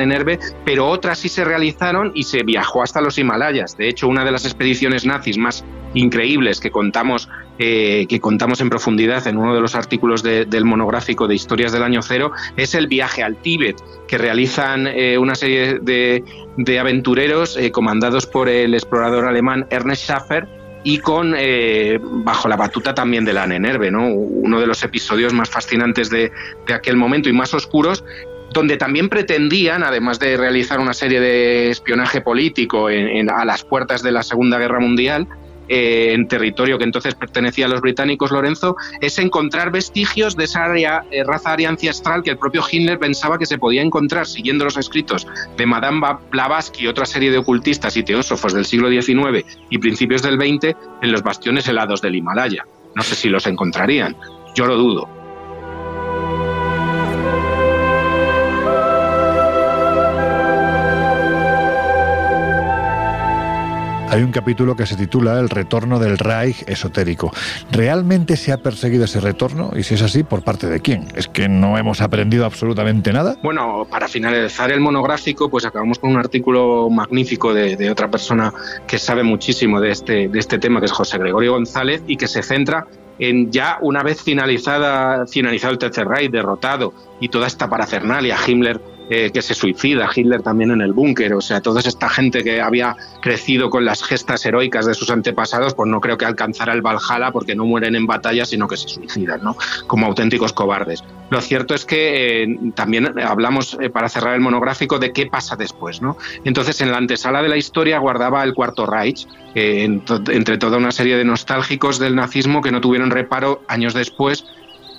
pero otras sí se realizaron y se viajó hasta los Himalayas. De hecho, una de las expediciones nazis más increíbles que contamos, eh, que contamos en profundidad en uno de los artículos del monográfico de Historias del Año Cero es el viaje al Tíbet, que realizan eh, una serie de, de aventureros eh, comandados por el explorador alemán Ernest Schaffer y con bajo la batuta también de la Nenerve, ¿no? uno de los episodios más fascinantes de, de aquel momento y más oscuros donde también pretendían, además de realizar una serie de espionaje político a las puertas de la Segunda Guerra Mundial, eh, en territorio que entonces pertenecía a los británicos, Lorenzo, es encontrar vestigios de esa área, eh, raza aria ancestral que el propio Hitler pensaba que se podía encontrar siguiendo los escritos de Madame Blavatsky y otra serie de ocultistas y teósofos del siglo XIX y principios del XX en los bastiones helados del Himalaya. No sé si los encontrarían. Yo lo dudo. Hay un capítulo que se titula El retorno del Reich esotérico. ¿Realmente se ha perseguido ese retorno? Y si es así, ¿por parte de quién? ¿Es que no hemos aprendido absolutamente nada? Bueno, para finalizar el monográfico, pues acabamos con un artículo magnífico de, otra persona que sabe muchísimo de este, de este tema, que es José Gregorio González, y que se centra en ya una vez finalizada, finalizado el Tercer Reich, derrotado, y toda esta parafernalia, Himmler eh, que se suicida, Hitler también en el búnker, o sea, toda esta gente que había crecido con las gestas heroicas de sus antepasados, pues no creo que alcanzara el Valhalla porque no mueren en batalla, sino que se suicidan, ¿no? Como auténticos cobardes. Lo cierto es que eh, también hablamos, eh, para cerrar el monográfico, de qué pasa después, ¿no? Entonces, en la antesala de la historia guardaba el Cuarto Reich, entre toda una serie de nostálgicos del nazismo que no tuvieron reparo años después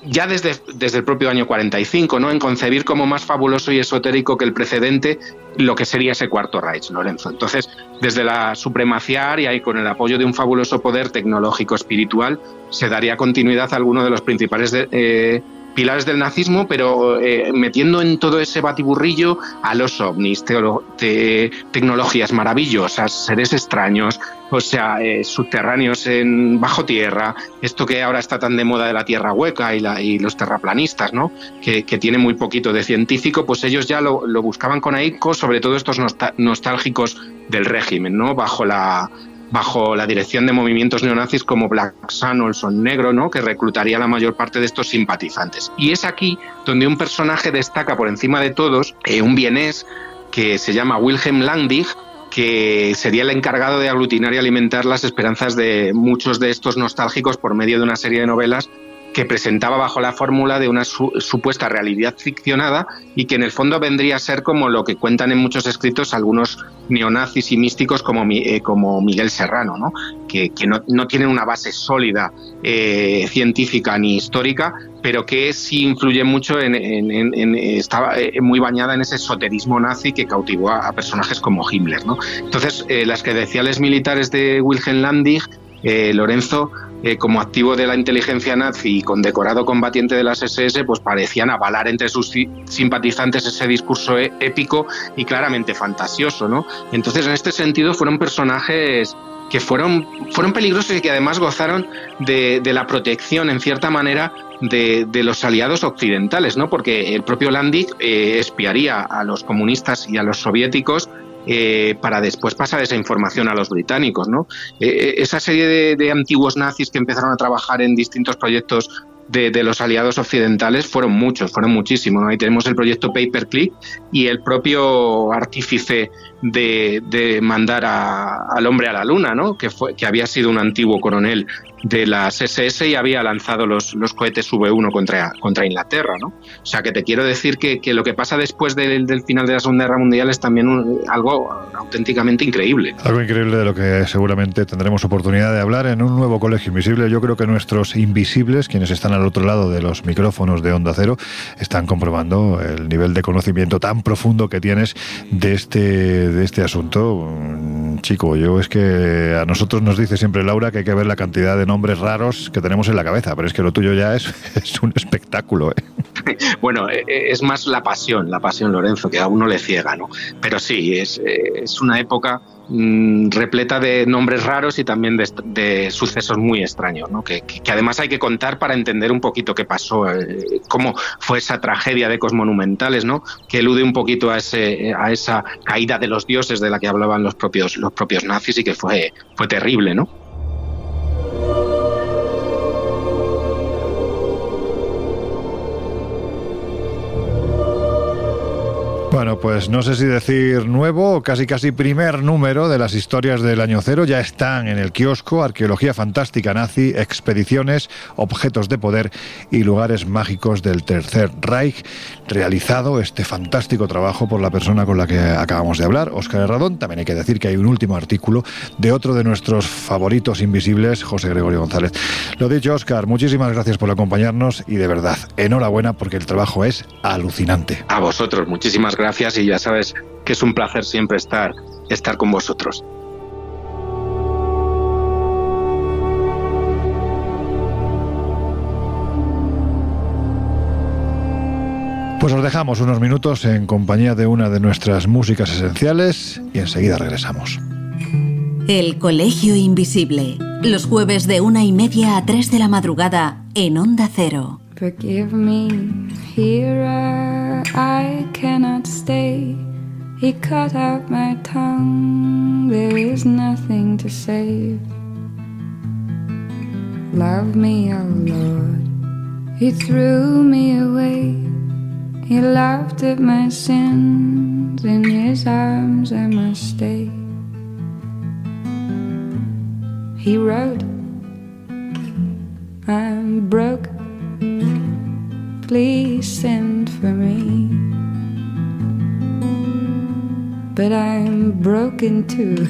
ya desde, desde el propio año 45, ¿no? En concebir como más fabuloso y esotérico que el precedente lo que sería ese cuarto Reich, Lorenzo. Entonces, desde la supremacía aria y con el apoyo de un fabuloso poder tecnológico espiritual, se daría continuidad a alguno de los principales eh, pilares del nazismo, pero eh, metiendo en todo ese batiburrillo a los ovnis, tecnologías maravillosas, seres extraños, o sea, eh, subterráneos en bajo tierra, esto que ahora está tan de moda de la tierra hueca y, los terraplanistas, ¿no? Que, tiene muy poquito de científico, pues ellos ya lo, buscaban con ahínco, sobre todo estos nostálgicos del régimen, ¿no? Bajo la bajo la dirección de movimientos neonazis como Black Sun o el Son Negro, ¿no? que reclutaría la mayor parte de estos simpatizantes. Y es aquí donde un personaje destaca por encima de todos, eh, un vienés que se llama Wilhelm Landig, que sería el encargado de aglutinar y alimentar las esperanzas de muchos de estos nostálgicos por medio de una serie de novelas que presentaba bajo la fórmula de una supuesta realidad ficcionada y que en el fondo vendría a ser como lo que cuentan en muchos escritos algunos neonazis y místicos como, eh, como Miguel Serrano, ¿no? que, no, tienen una base sólida eh, científica ni histórica, pero que sí influye mucho en, estaba eh, muy bañada en ese esoterismo nazi que cautivó a, personajes como Himmler. ¿no? Entonces, las credenciales militares de Wilhelm Landig Lorenzo eh, como activo de la inteligencia nazi y condecorado combatiente de las SS, pues parecían avalar entre sus simpatizantes ese discurso épico y claramente fantasioso, ¿no? Entonces, en este sentido, fueron personajes que fueron, peligrosos y que además gozaron de, la protección, en cierta manera, de, los aliados occidentales, ¿no? Porque el propio Landig eh, espiaría a los comunistas y a los soviéticos eh, para después pasar esa información a los británicos. ¿no? Eh, eh, esa serie de, antiguos nazis que empezaron a trabajar en distintos proyectos de, los aliados occidentales fueron muchos, fueron muchísimos. Ahí tenemos el proyecto Paperclip y el propio artífice de, mandar al hombre a la luna, ¿no? que, fue, que había sido un antiguo coronel de las SS y había lanzado los, los cohetes V1 contra, contra Inglaterra. ¿no? O sea que te quiero decir que, lo que pasa después del, final de la Segunda Guerra Mundial es también algo auténticamente increíble. Algo increíble de lo que seguramente tendremos oportunidad de hablar en un nuevo colegio invisible. Yo creo que nuestros invisibles, quienes están al otro lado de los micrófonos de Onda Cero, están comprobando el nivel de conocimiento tan profundo que tienes de este, de este asunto. Mm, chico, yo es que a nosotros nos dice siempre Laura que hay que ver la cantidad de raros que tenemos en la cabeza, pero es que lo tuyo ya es, un espectáculo. ¿eh? Bueno, eh, eh, es más la pasión, la pasión, Lorenzo, que a uno le ciega, ¿no? Pero sí, es, una época Mm, repleta de nombres raros y también de, sucesos muy extraños, ¿no? que, además hay que contar para entender un poquito qué pasó, cómo fue esa tragedia de Cosmonumentales, ¿no? que elude un poquito a, ese, a esa caída de los dioses de la que hablaban los propios, los propios nazis y que fue, fue terrible. ¿no? Bueno, pues no sé si decir nuevo o casi casi primer número de las historias del año cero. Ya están en el kiosco Arqueología Fantástica Nazi, Expediciones, Objetos de Poder y Lugares Mágicos del Tercer Reich. Realizado este fantástico trabajo por la persona con la que acabamos de hablar, Óscar Herradón. También hay que decir que hay un último artículo de otro de nuestros favoritos invisibles, José Gregorio González. Lo dicho, Óscar, muchísimas gracias por acompañarnos y de verdad, enhorabuena porque el trabajo es alucinante. A vosotros, muchísimas gracias gracias y ya sabes que es un placer siempre estar, estar con vosotros. Pues os dejamos unos minutos en compañía de una de nuestras músicas esenciales y enseguida regresamos. El Colegio Invisible, los jueves de una y media a tres de la madrugada en Onda Cero. Forgive me, here I cannot stay. He cut out my tongue, there is nothing to save. Love me, oh Lord. He threw me away. He laughed at my sins. In his arms I must stay. He wrote, I'm broke please send for me. But I'm broken too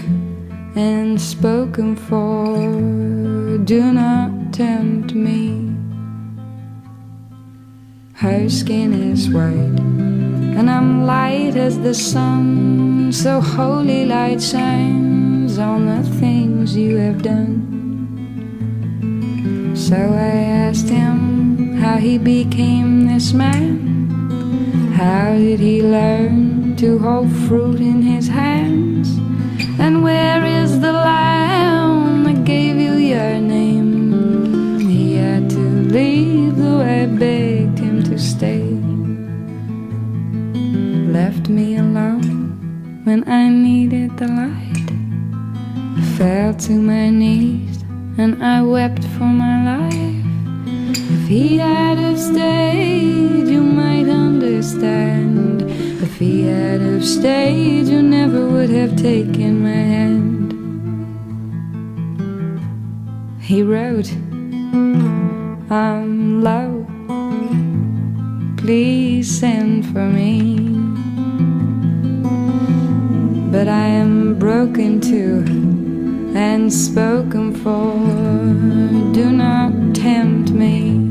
and spoken for. Do not tempt me. Her skin is white, And I'm light as the sun, so holy light shines on the things you have done. So I asked him how he became this man. How did he learn to hold fruit in his hands? And where is the lamb that gave you your name? He had to leave, though I begged him to stay. Left me alone when I needed the light. Fell to my knees and I wept for my life. If he had have stayed, you might understand. If he had have stayed, you never would have taken my hand. He wrote, I'm low, please send for me. But I am broken too and spoken for. Do not tempt me.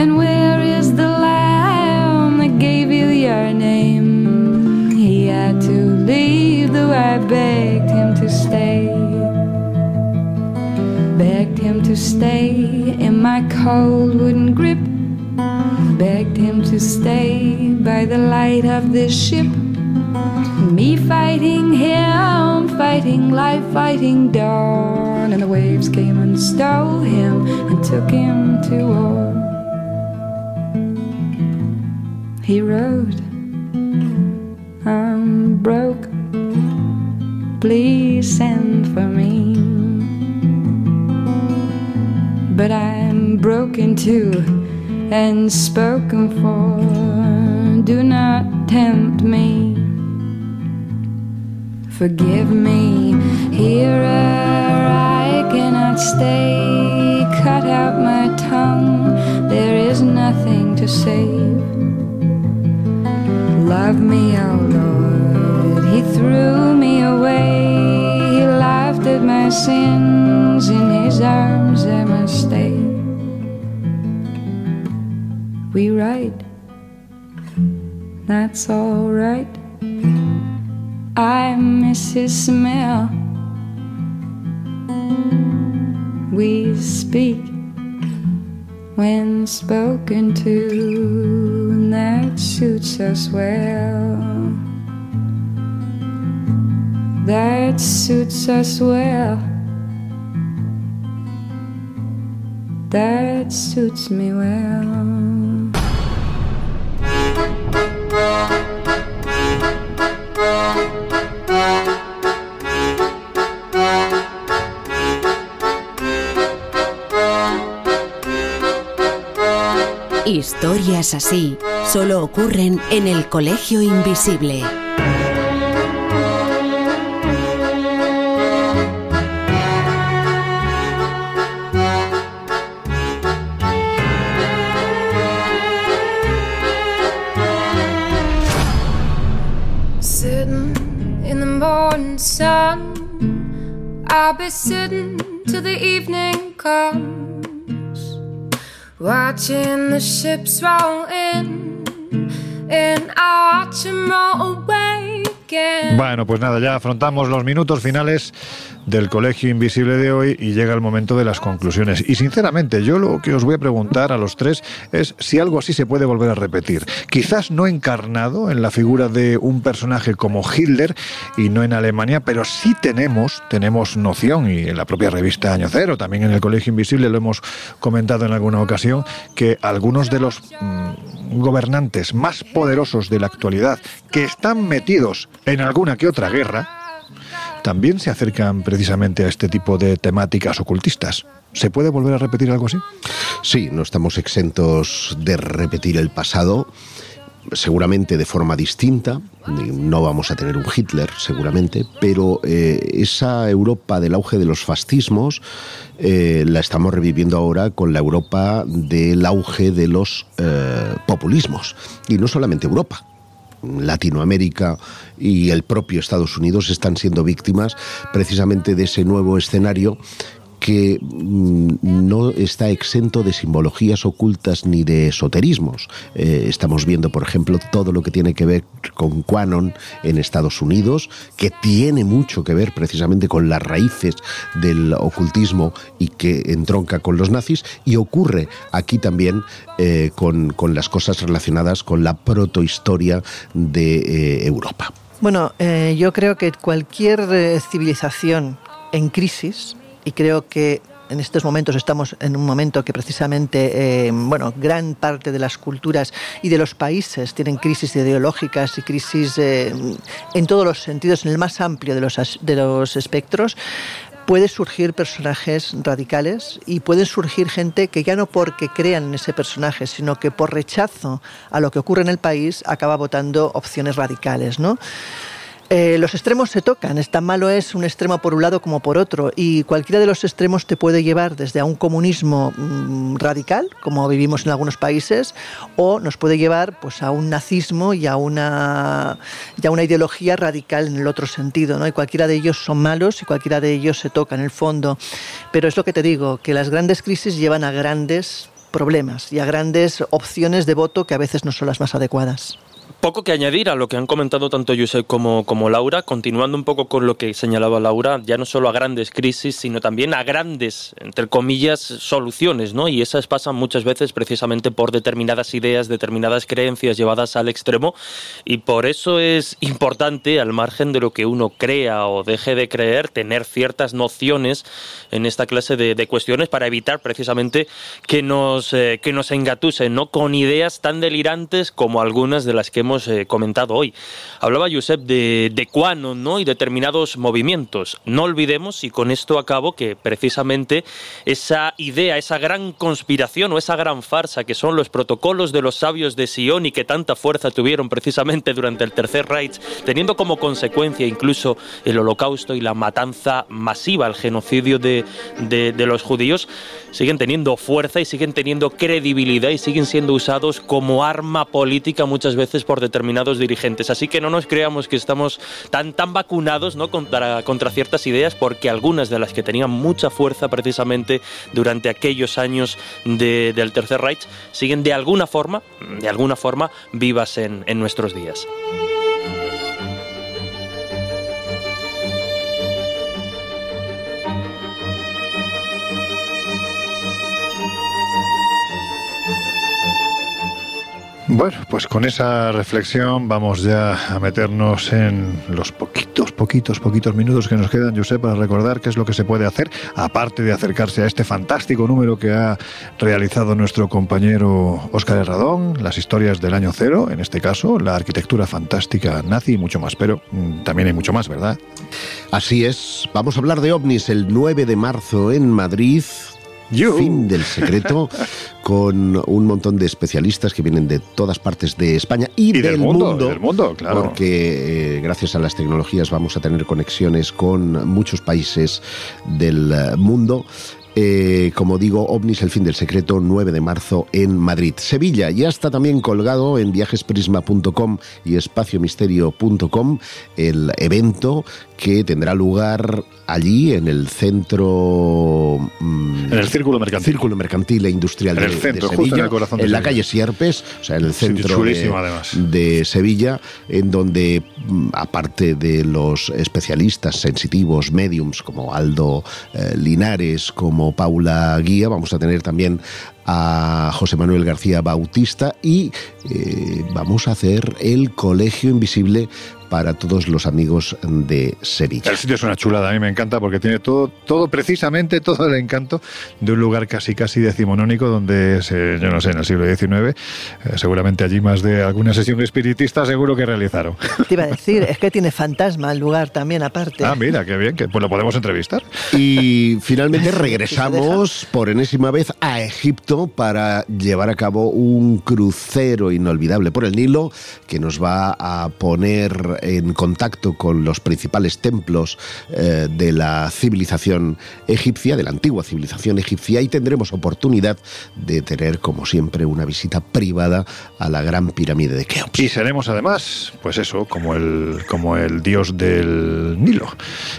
And where is the lamb that gave you your name? He had to leave, though I begged him to stay. Begged him to stay in my cold wooden grip. Begged him to stay by the light of this ship. Me fighting him, fighting life, fighting dawn. And the waves came and stole him and took him to war. He wrote, I'm um, broke, please send for me. But I'm broken too and spoken for. Do not tempt me. Forgive me, here I cannot stay. Cut out my tongue, there is nothing to save. Love me, oh Lord, He threw me away. He laughed at my sins, in His arms I must stay. We write, that's alright. I miss his smell. We speak when spoken to, that suits us well. That suits us well. That suits me well. Historias así solo ocurren en el Colegio Invisible. Sitting in the morning sun, I'll be sitting till the evening comes, watching the ships roll in, and watch 'em roll away. Bueno, pues nada, ya afrontamos los minutos finales del Colegio Invisible de hoy y llega el momento de las conclusiones. Y sinceramente, yo lo que os voy a preguntar a los tres es si algo así se puede volver a repetir. Quizás no encarnado en la figura de un personaje como Hitler y no en Alemania, pero sí tenemos, tenemos noción, y en la propia revista Año Cero, también en el Colegio Invisible lo hemos comentado en alguna ocasión, que algunos de los mm, gobernantes más poderosos de la actualidad que están metidos en alguna que otra guerra, también se acercan precisamente a este tipo de temáticas ocultistas. ¿Se puede volver a repetir algo así? Sí, no estamos exentos de repetir el pasado, seguramente de forma distinta. No vamos a tener un Hitler, seguramente, pero eh, esa Europa del auge de los fascismos eh, la estamos reviviendo ahora con la Europa del auge de los eh, populismos. Y no solamente Europa, Latinoamérica y el propio Estados Unidos están siendo víctimas precisamente de ese nuevo escenario que mm, no está exento de simbologías ocultas ni de esoterismos. Eh, estamos viendo, por ejemplo, todo lo que tiene que ver con Quanon en Estados Unidos, que tiene mucho que ver precisamente con las raíces del ocultismo y que entronca con los nazis, y ocurre aquí también eh, con, las cosas relacionadas con la protohistoria de eh, Europa. Bueno, yo creo que cualquier civilización en crisis, y creo que en estos momentos estamos en un momento que precisamente, eh, bueno, gran parte de las culturas y de los países tienen crisis ideológicas y crisis eh, en todos los sentidos, en el más amplio de los, de los espectros. Puede surgir personajes radicales y pueden surgir gente que ya no porque crean en ese personaje, sino que por rechazo a lo que ocurre en el país acaba votando opciones radicales, ¿no? Eh, los extremos se tocan, es tan malo es un extremo por un lado como por otro, y cualquiera de los extremos te puede llevar desde a un comunismo mm, radical, como vivimos en algunos países, o nos puede llevar pues, a un nazismo y a una, una ideología radical en el otro sentido. ¿no? Y cualquiera de ellos son malos y cualquiera de ellos se toca en el fondo. Pero es lo que te digo, que las grandes crisis llevan a grandes problemas y a grandes opciones de voto que a veces no son las más adecuadas. Poco que añadir a lo que han comentado tanto Josep como, como Laura, continuando un poco con lo que señalaba Laura, ya no solo a grandes crisis, sino también a grandes, entre comillas, soluciones, ¿no? Y esas pasan muchas veces precisamente por determinadas ideas, determinadas creencias llevadas al extremo, y por eso es importante, al margen de lo que uno crea o deje de creer, tener ciertas nociones en esta clase de, de cuestiones para evitar precisamente que nos, eh, que nos engatusen, ¿no? Con ideas tan delirantes como algunas de las que hemos eh, comentado hoy. Hablaba Josep de, de Quanon ¿no? y determinados movimientos. No olvidemos, y con esto acabo, que precisamente esa idea, esa gran conspiración o esa gran farsa que son los protocolos de los sabios de Sion y que tanta fuerza tuvieron precisamente durante el Tercer Reich, teniendo como consecuencia incluso el holocausto y la matanza masiva, el genocidio de, de, de los judíos, siguen teniendo fuerza y siguen teniendo credibilidad y siguen siendo usados como arma política muchas veces por determinados dirigentes. Así que no nos creamos que estamos tan, tan vacunados ¿no? contra, contra ciertas ideas, porque algunas de las que tenían mucha fuerza precisamente durante aquellos años de- del Tercer Reich siguen de alguna forma, de alguna forma, vivas en, en nuestros días. Bueno, pues con esa reflexión vamos ya a meternos en los poquitos, poquitos, poquitos minutos que nos quedan, Josep, para recordar qué es lo que se puede hacer, aparte de acercarse a este fantástico número que ha realizado nuestro compañero Óscar Herradón, las historias del año cero, en este caso, la arquitectura fantástica nazi y mucho más, pero mm, también hay mucho más, ¿verdad? Así es, vamos a hablar de ovnis el 9 de marzo en Madrid. Fin del secreto, con un montón de especialistas que vienen de todas partes de España y, Y del mundo, y del mundo, claro. Porque eh, gracias a las tecnologías vamos a tener conexiones con muchos países del eh, mundo. Eh, como digo, OVNIS, el fin del secreto, 9 de marzo en Madrid. Sevilla ya está también colgado en viajesprisma.com y espaciomisterio.com el evento que tendrá lugar allí en el centro... mm, En el Círculo Mercantil. Círculo Mercantil e Industrial En de, el centro, de justo en Sevilla, el corazón de en la Sevilla. calle Sierpes, o sea, en el centro de Sevilla, en donde, mm, aparte de los especialistas sensitivos, mediums, como Aldo eh, Linares, como Paula Guía, vamos a tener también a José Manuel García Bautista y eh, vamos a hacer el Colegio Invisible para todos los amigos de Sevilla. El sitio es una chulada, a mí me encanta porque tiene todo, todo precisamente todo el encanto de un lugar casi casi decimonónico donde, se, yo no sé, en el siglo XIX, eh, seguramente allí más de alguna sesión espiritista seguro que realizaron. Te iba a decir, es que tiene fantasma el lugar también aparte. Ah, mira, qué bien, que pues lo podemos entrevistar. Y finalmente regresamos por enésima vez a Egipto para llevar a cabo un crucero inolvidable por el Nilo que nos va a poner en contacto con los principales templos eh, de la civilización egipcia, de la antigua civilización egipcia, y tendremos oportunidad de tener, como siempre, una visita privada a la gran pirámide de Keops. Y seremos además, pues eso, como el, como el dios del Nilo.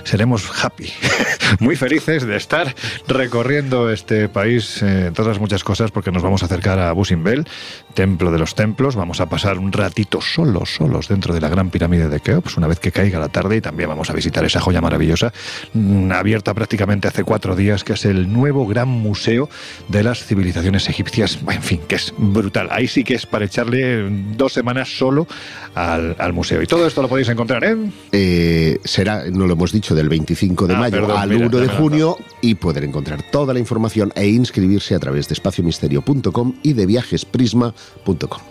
Seremos happy, muy felices de estar recorriendo este país, eh, todas muchas cosas, porque nos vamos a acercar a Busimbel, templo de los templos. Vamos a pasar un ratito solos, solos dentro de la gran pirámide de Keops, una vez que caiga la tarde, y también vamos a visitar esa joya maravillosa, mm, abierta prácticamente hace cuatro días, que es el nuevo gran museo de las civilizaciones egipcias. En fin, que es brutal. Ahí sí que es para echarle dos semanas solo al, al museo. Y todo esto lo podéis encontrar en... Eh, será, no lo hemos dicho, del 25 de Ah, mayo perdón, al mira, 1 de junio y poder encontrar toda la información e inscribirse a través de espaciomisterio.com y de viajesprisma.com.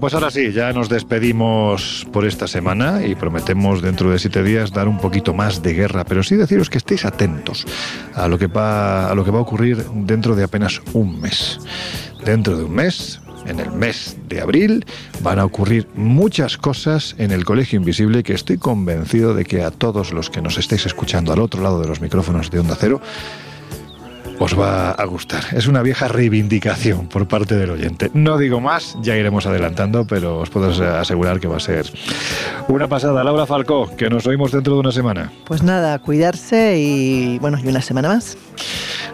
Pues ahora sí, ya nos despedimos por esta semana y prometemos dentro de siete días dar un poquito más de guerra, pero sí deciros que estéis atentos a lo que va, a lo que va a ocurrir dentro de apenas un mes. Dentro de un mes, en el mes de abril, van a ocurrir muchas cosas en el Colegio Invisible que estoy convencido de que a todos los que nos estéis escuchando al otro lado de los micrófonos de Onda Cero, os va a gustar. Es una vieja reivindicación por parte del oyente. No digo más, ya iremos adelantando, pero os puedo asegurar que va a ser una pasada. Laura Falcó, que nos oímos dentro de una semana. Pues nada, a cuidarse y bueno, y una semana más.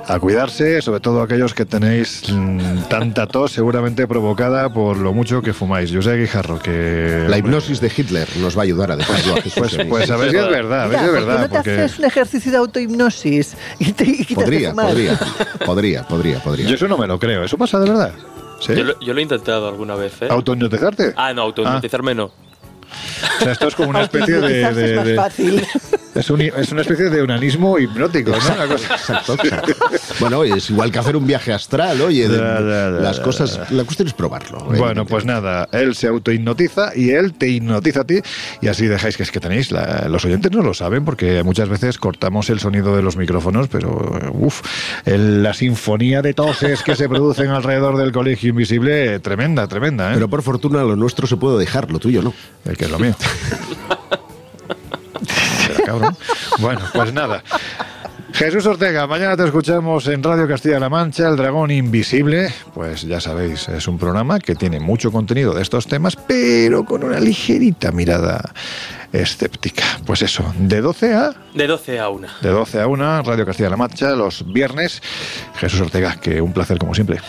A cuidarse, sobre todo aquellos que tenéis mm, tanta tos, seguramente provocada por lo mucho que fumáis. José Guijarro, que... La hipnosis de Hitler nos va a ayudar a dejarlo Pues, pues a ver si es verdad, a ver Mira, si es ¿por qué verdad. no te Porque haces un ejercicio de autohipnosis y te y quitas de Podría, fumar? Podría, podría, podría, podría. yo eso no me lo creo. ¿Eso pasa de verdad? ¿Sí? Yo, lo, yo lo he intentado alguna vez, ¿eh? ¿Autohipnotizarte? Ah, no, autohipnotizarme no. O sea, esto es como una especie de... De- de- fácil. es, un- es una especie de unanismo hipnótico, ¿no? Una cosa- Exacto, exacto. Bueno, es igual que hacer un viaje astral, oye. de- Ya, ya, ya, las cosas, la cuestión es probarlo. Bueno, evidentemente. pues nada, él se autohipnotiza y él te hipnotiza a ti y así dejáis que es que tenéis, la- los oyentes no lo saben porque muchas veces cortamos el sonido de los micrófonos, pero uff, la sinfonía de toses que se producen alrededor del colegio invisible, tremenda, tremenda, ¿eh? Pero por fortuna lo nuestro se puede dejar, lo tuyo no. El que es lo mío. Cabrón. Bueno, pues nada. Jesús Ortega, mañana te escuchamos en Radio Castilla-La Mancha, El Dragón Invisible. Pues ya sabéis, es un programa que tiene mucho contenido de estos temas, pero con una ligerita mirada escéptica. Pues eso, de 12 a De 12 a 1. de 12 a 1, Radio Castilla-La Mancha, los viernes. Jesús Ortega, que un placer como siempre.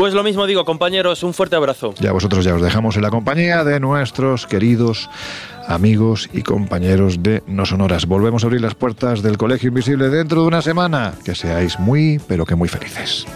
Pues lo mismo digo, compañeros, un fuerte abrazo. Ya vosotros ya os dejamos en la compañía de nuestros queridos amigos y compañeros de No Sonoras. Volvemos a abrir las puertas del Colegio Invisible dentro de una semana. Que seáis muy, pero que muy felices.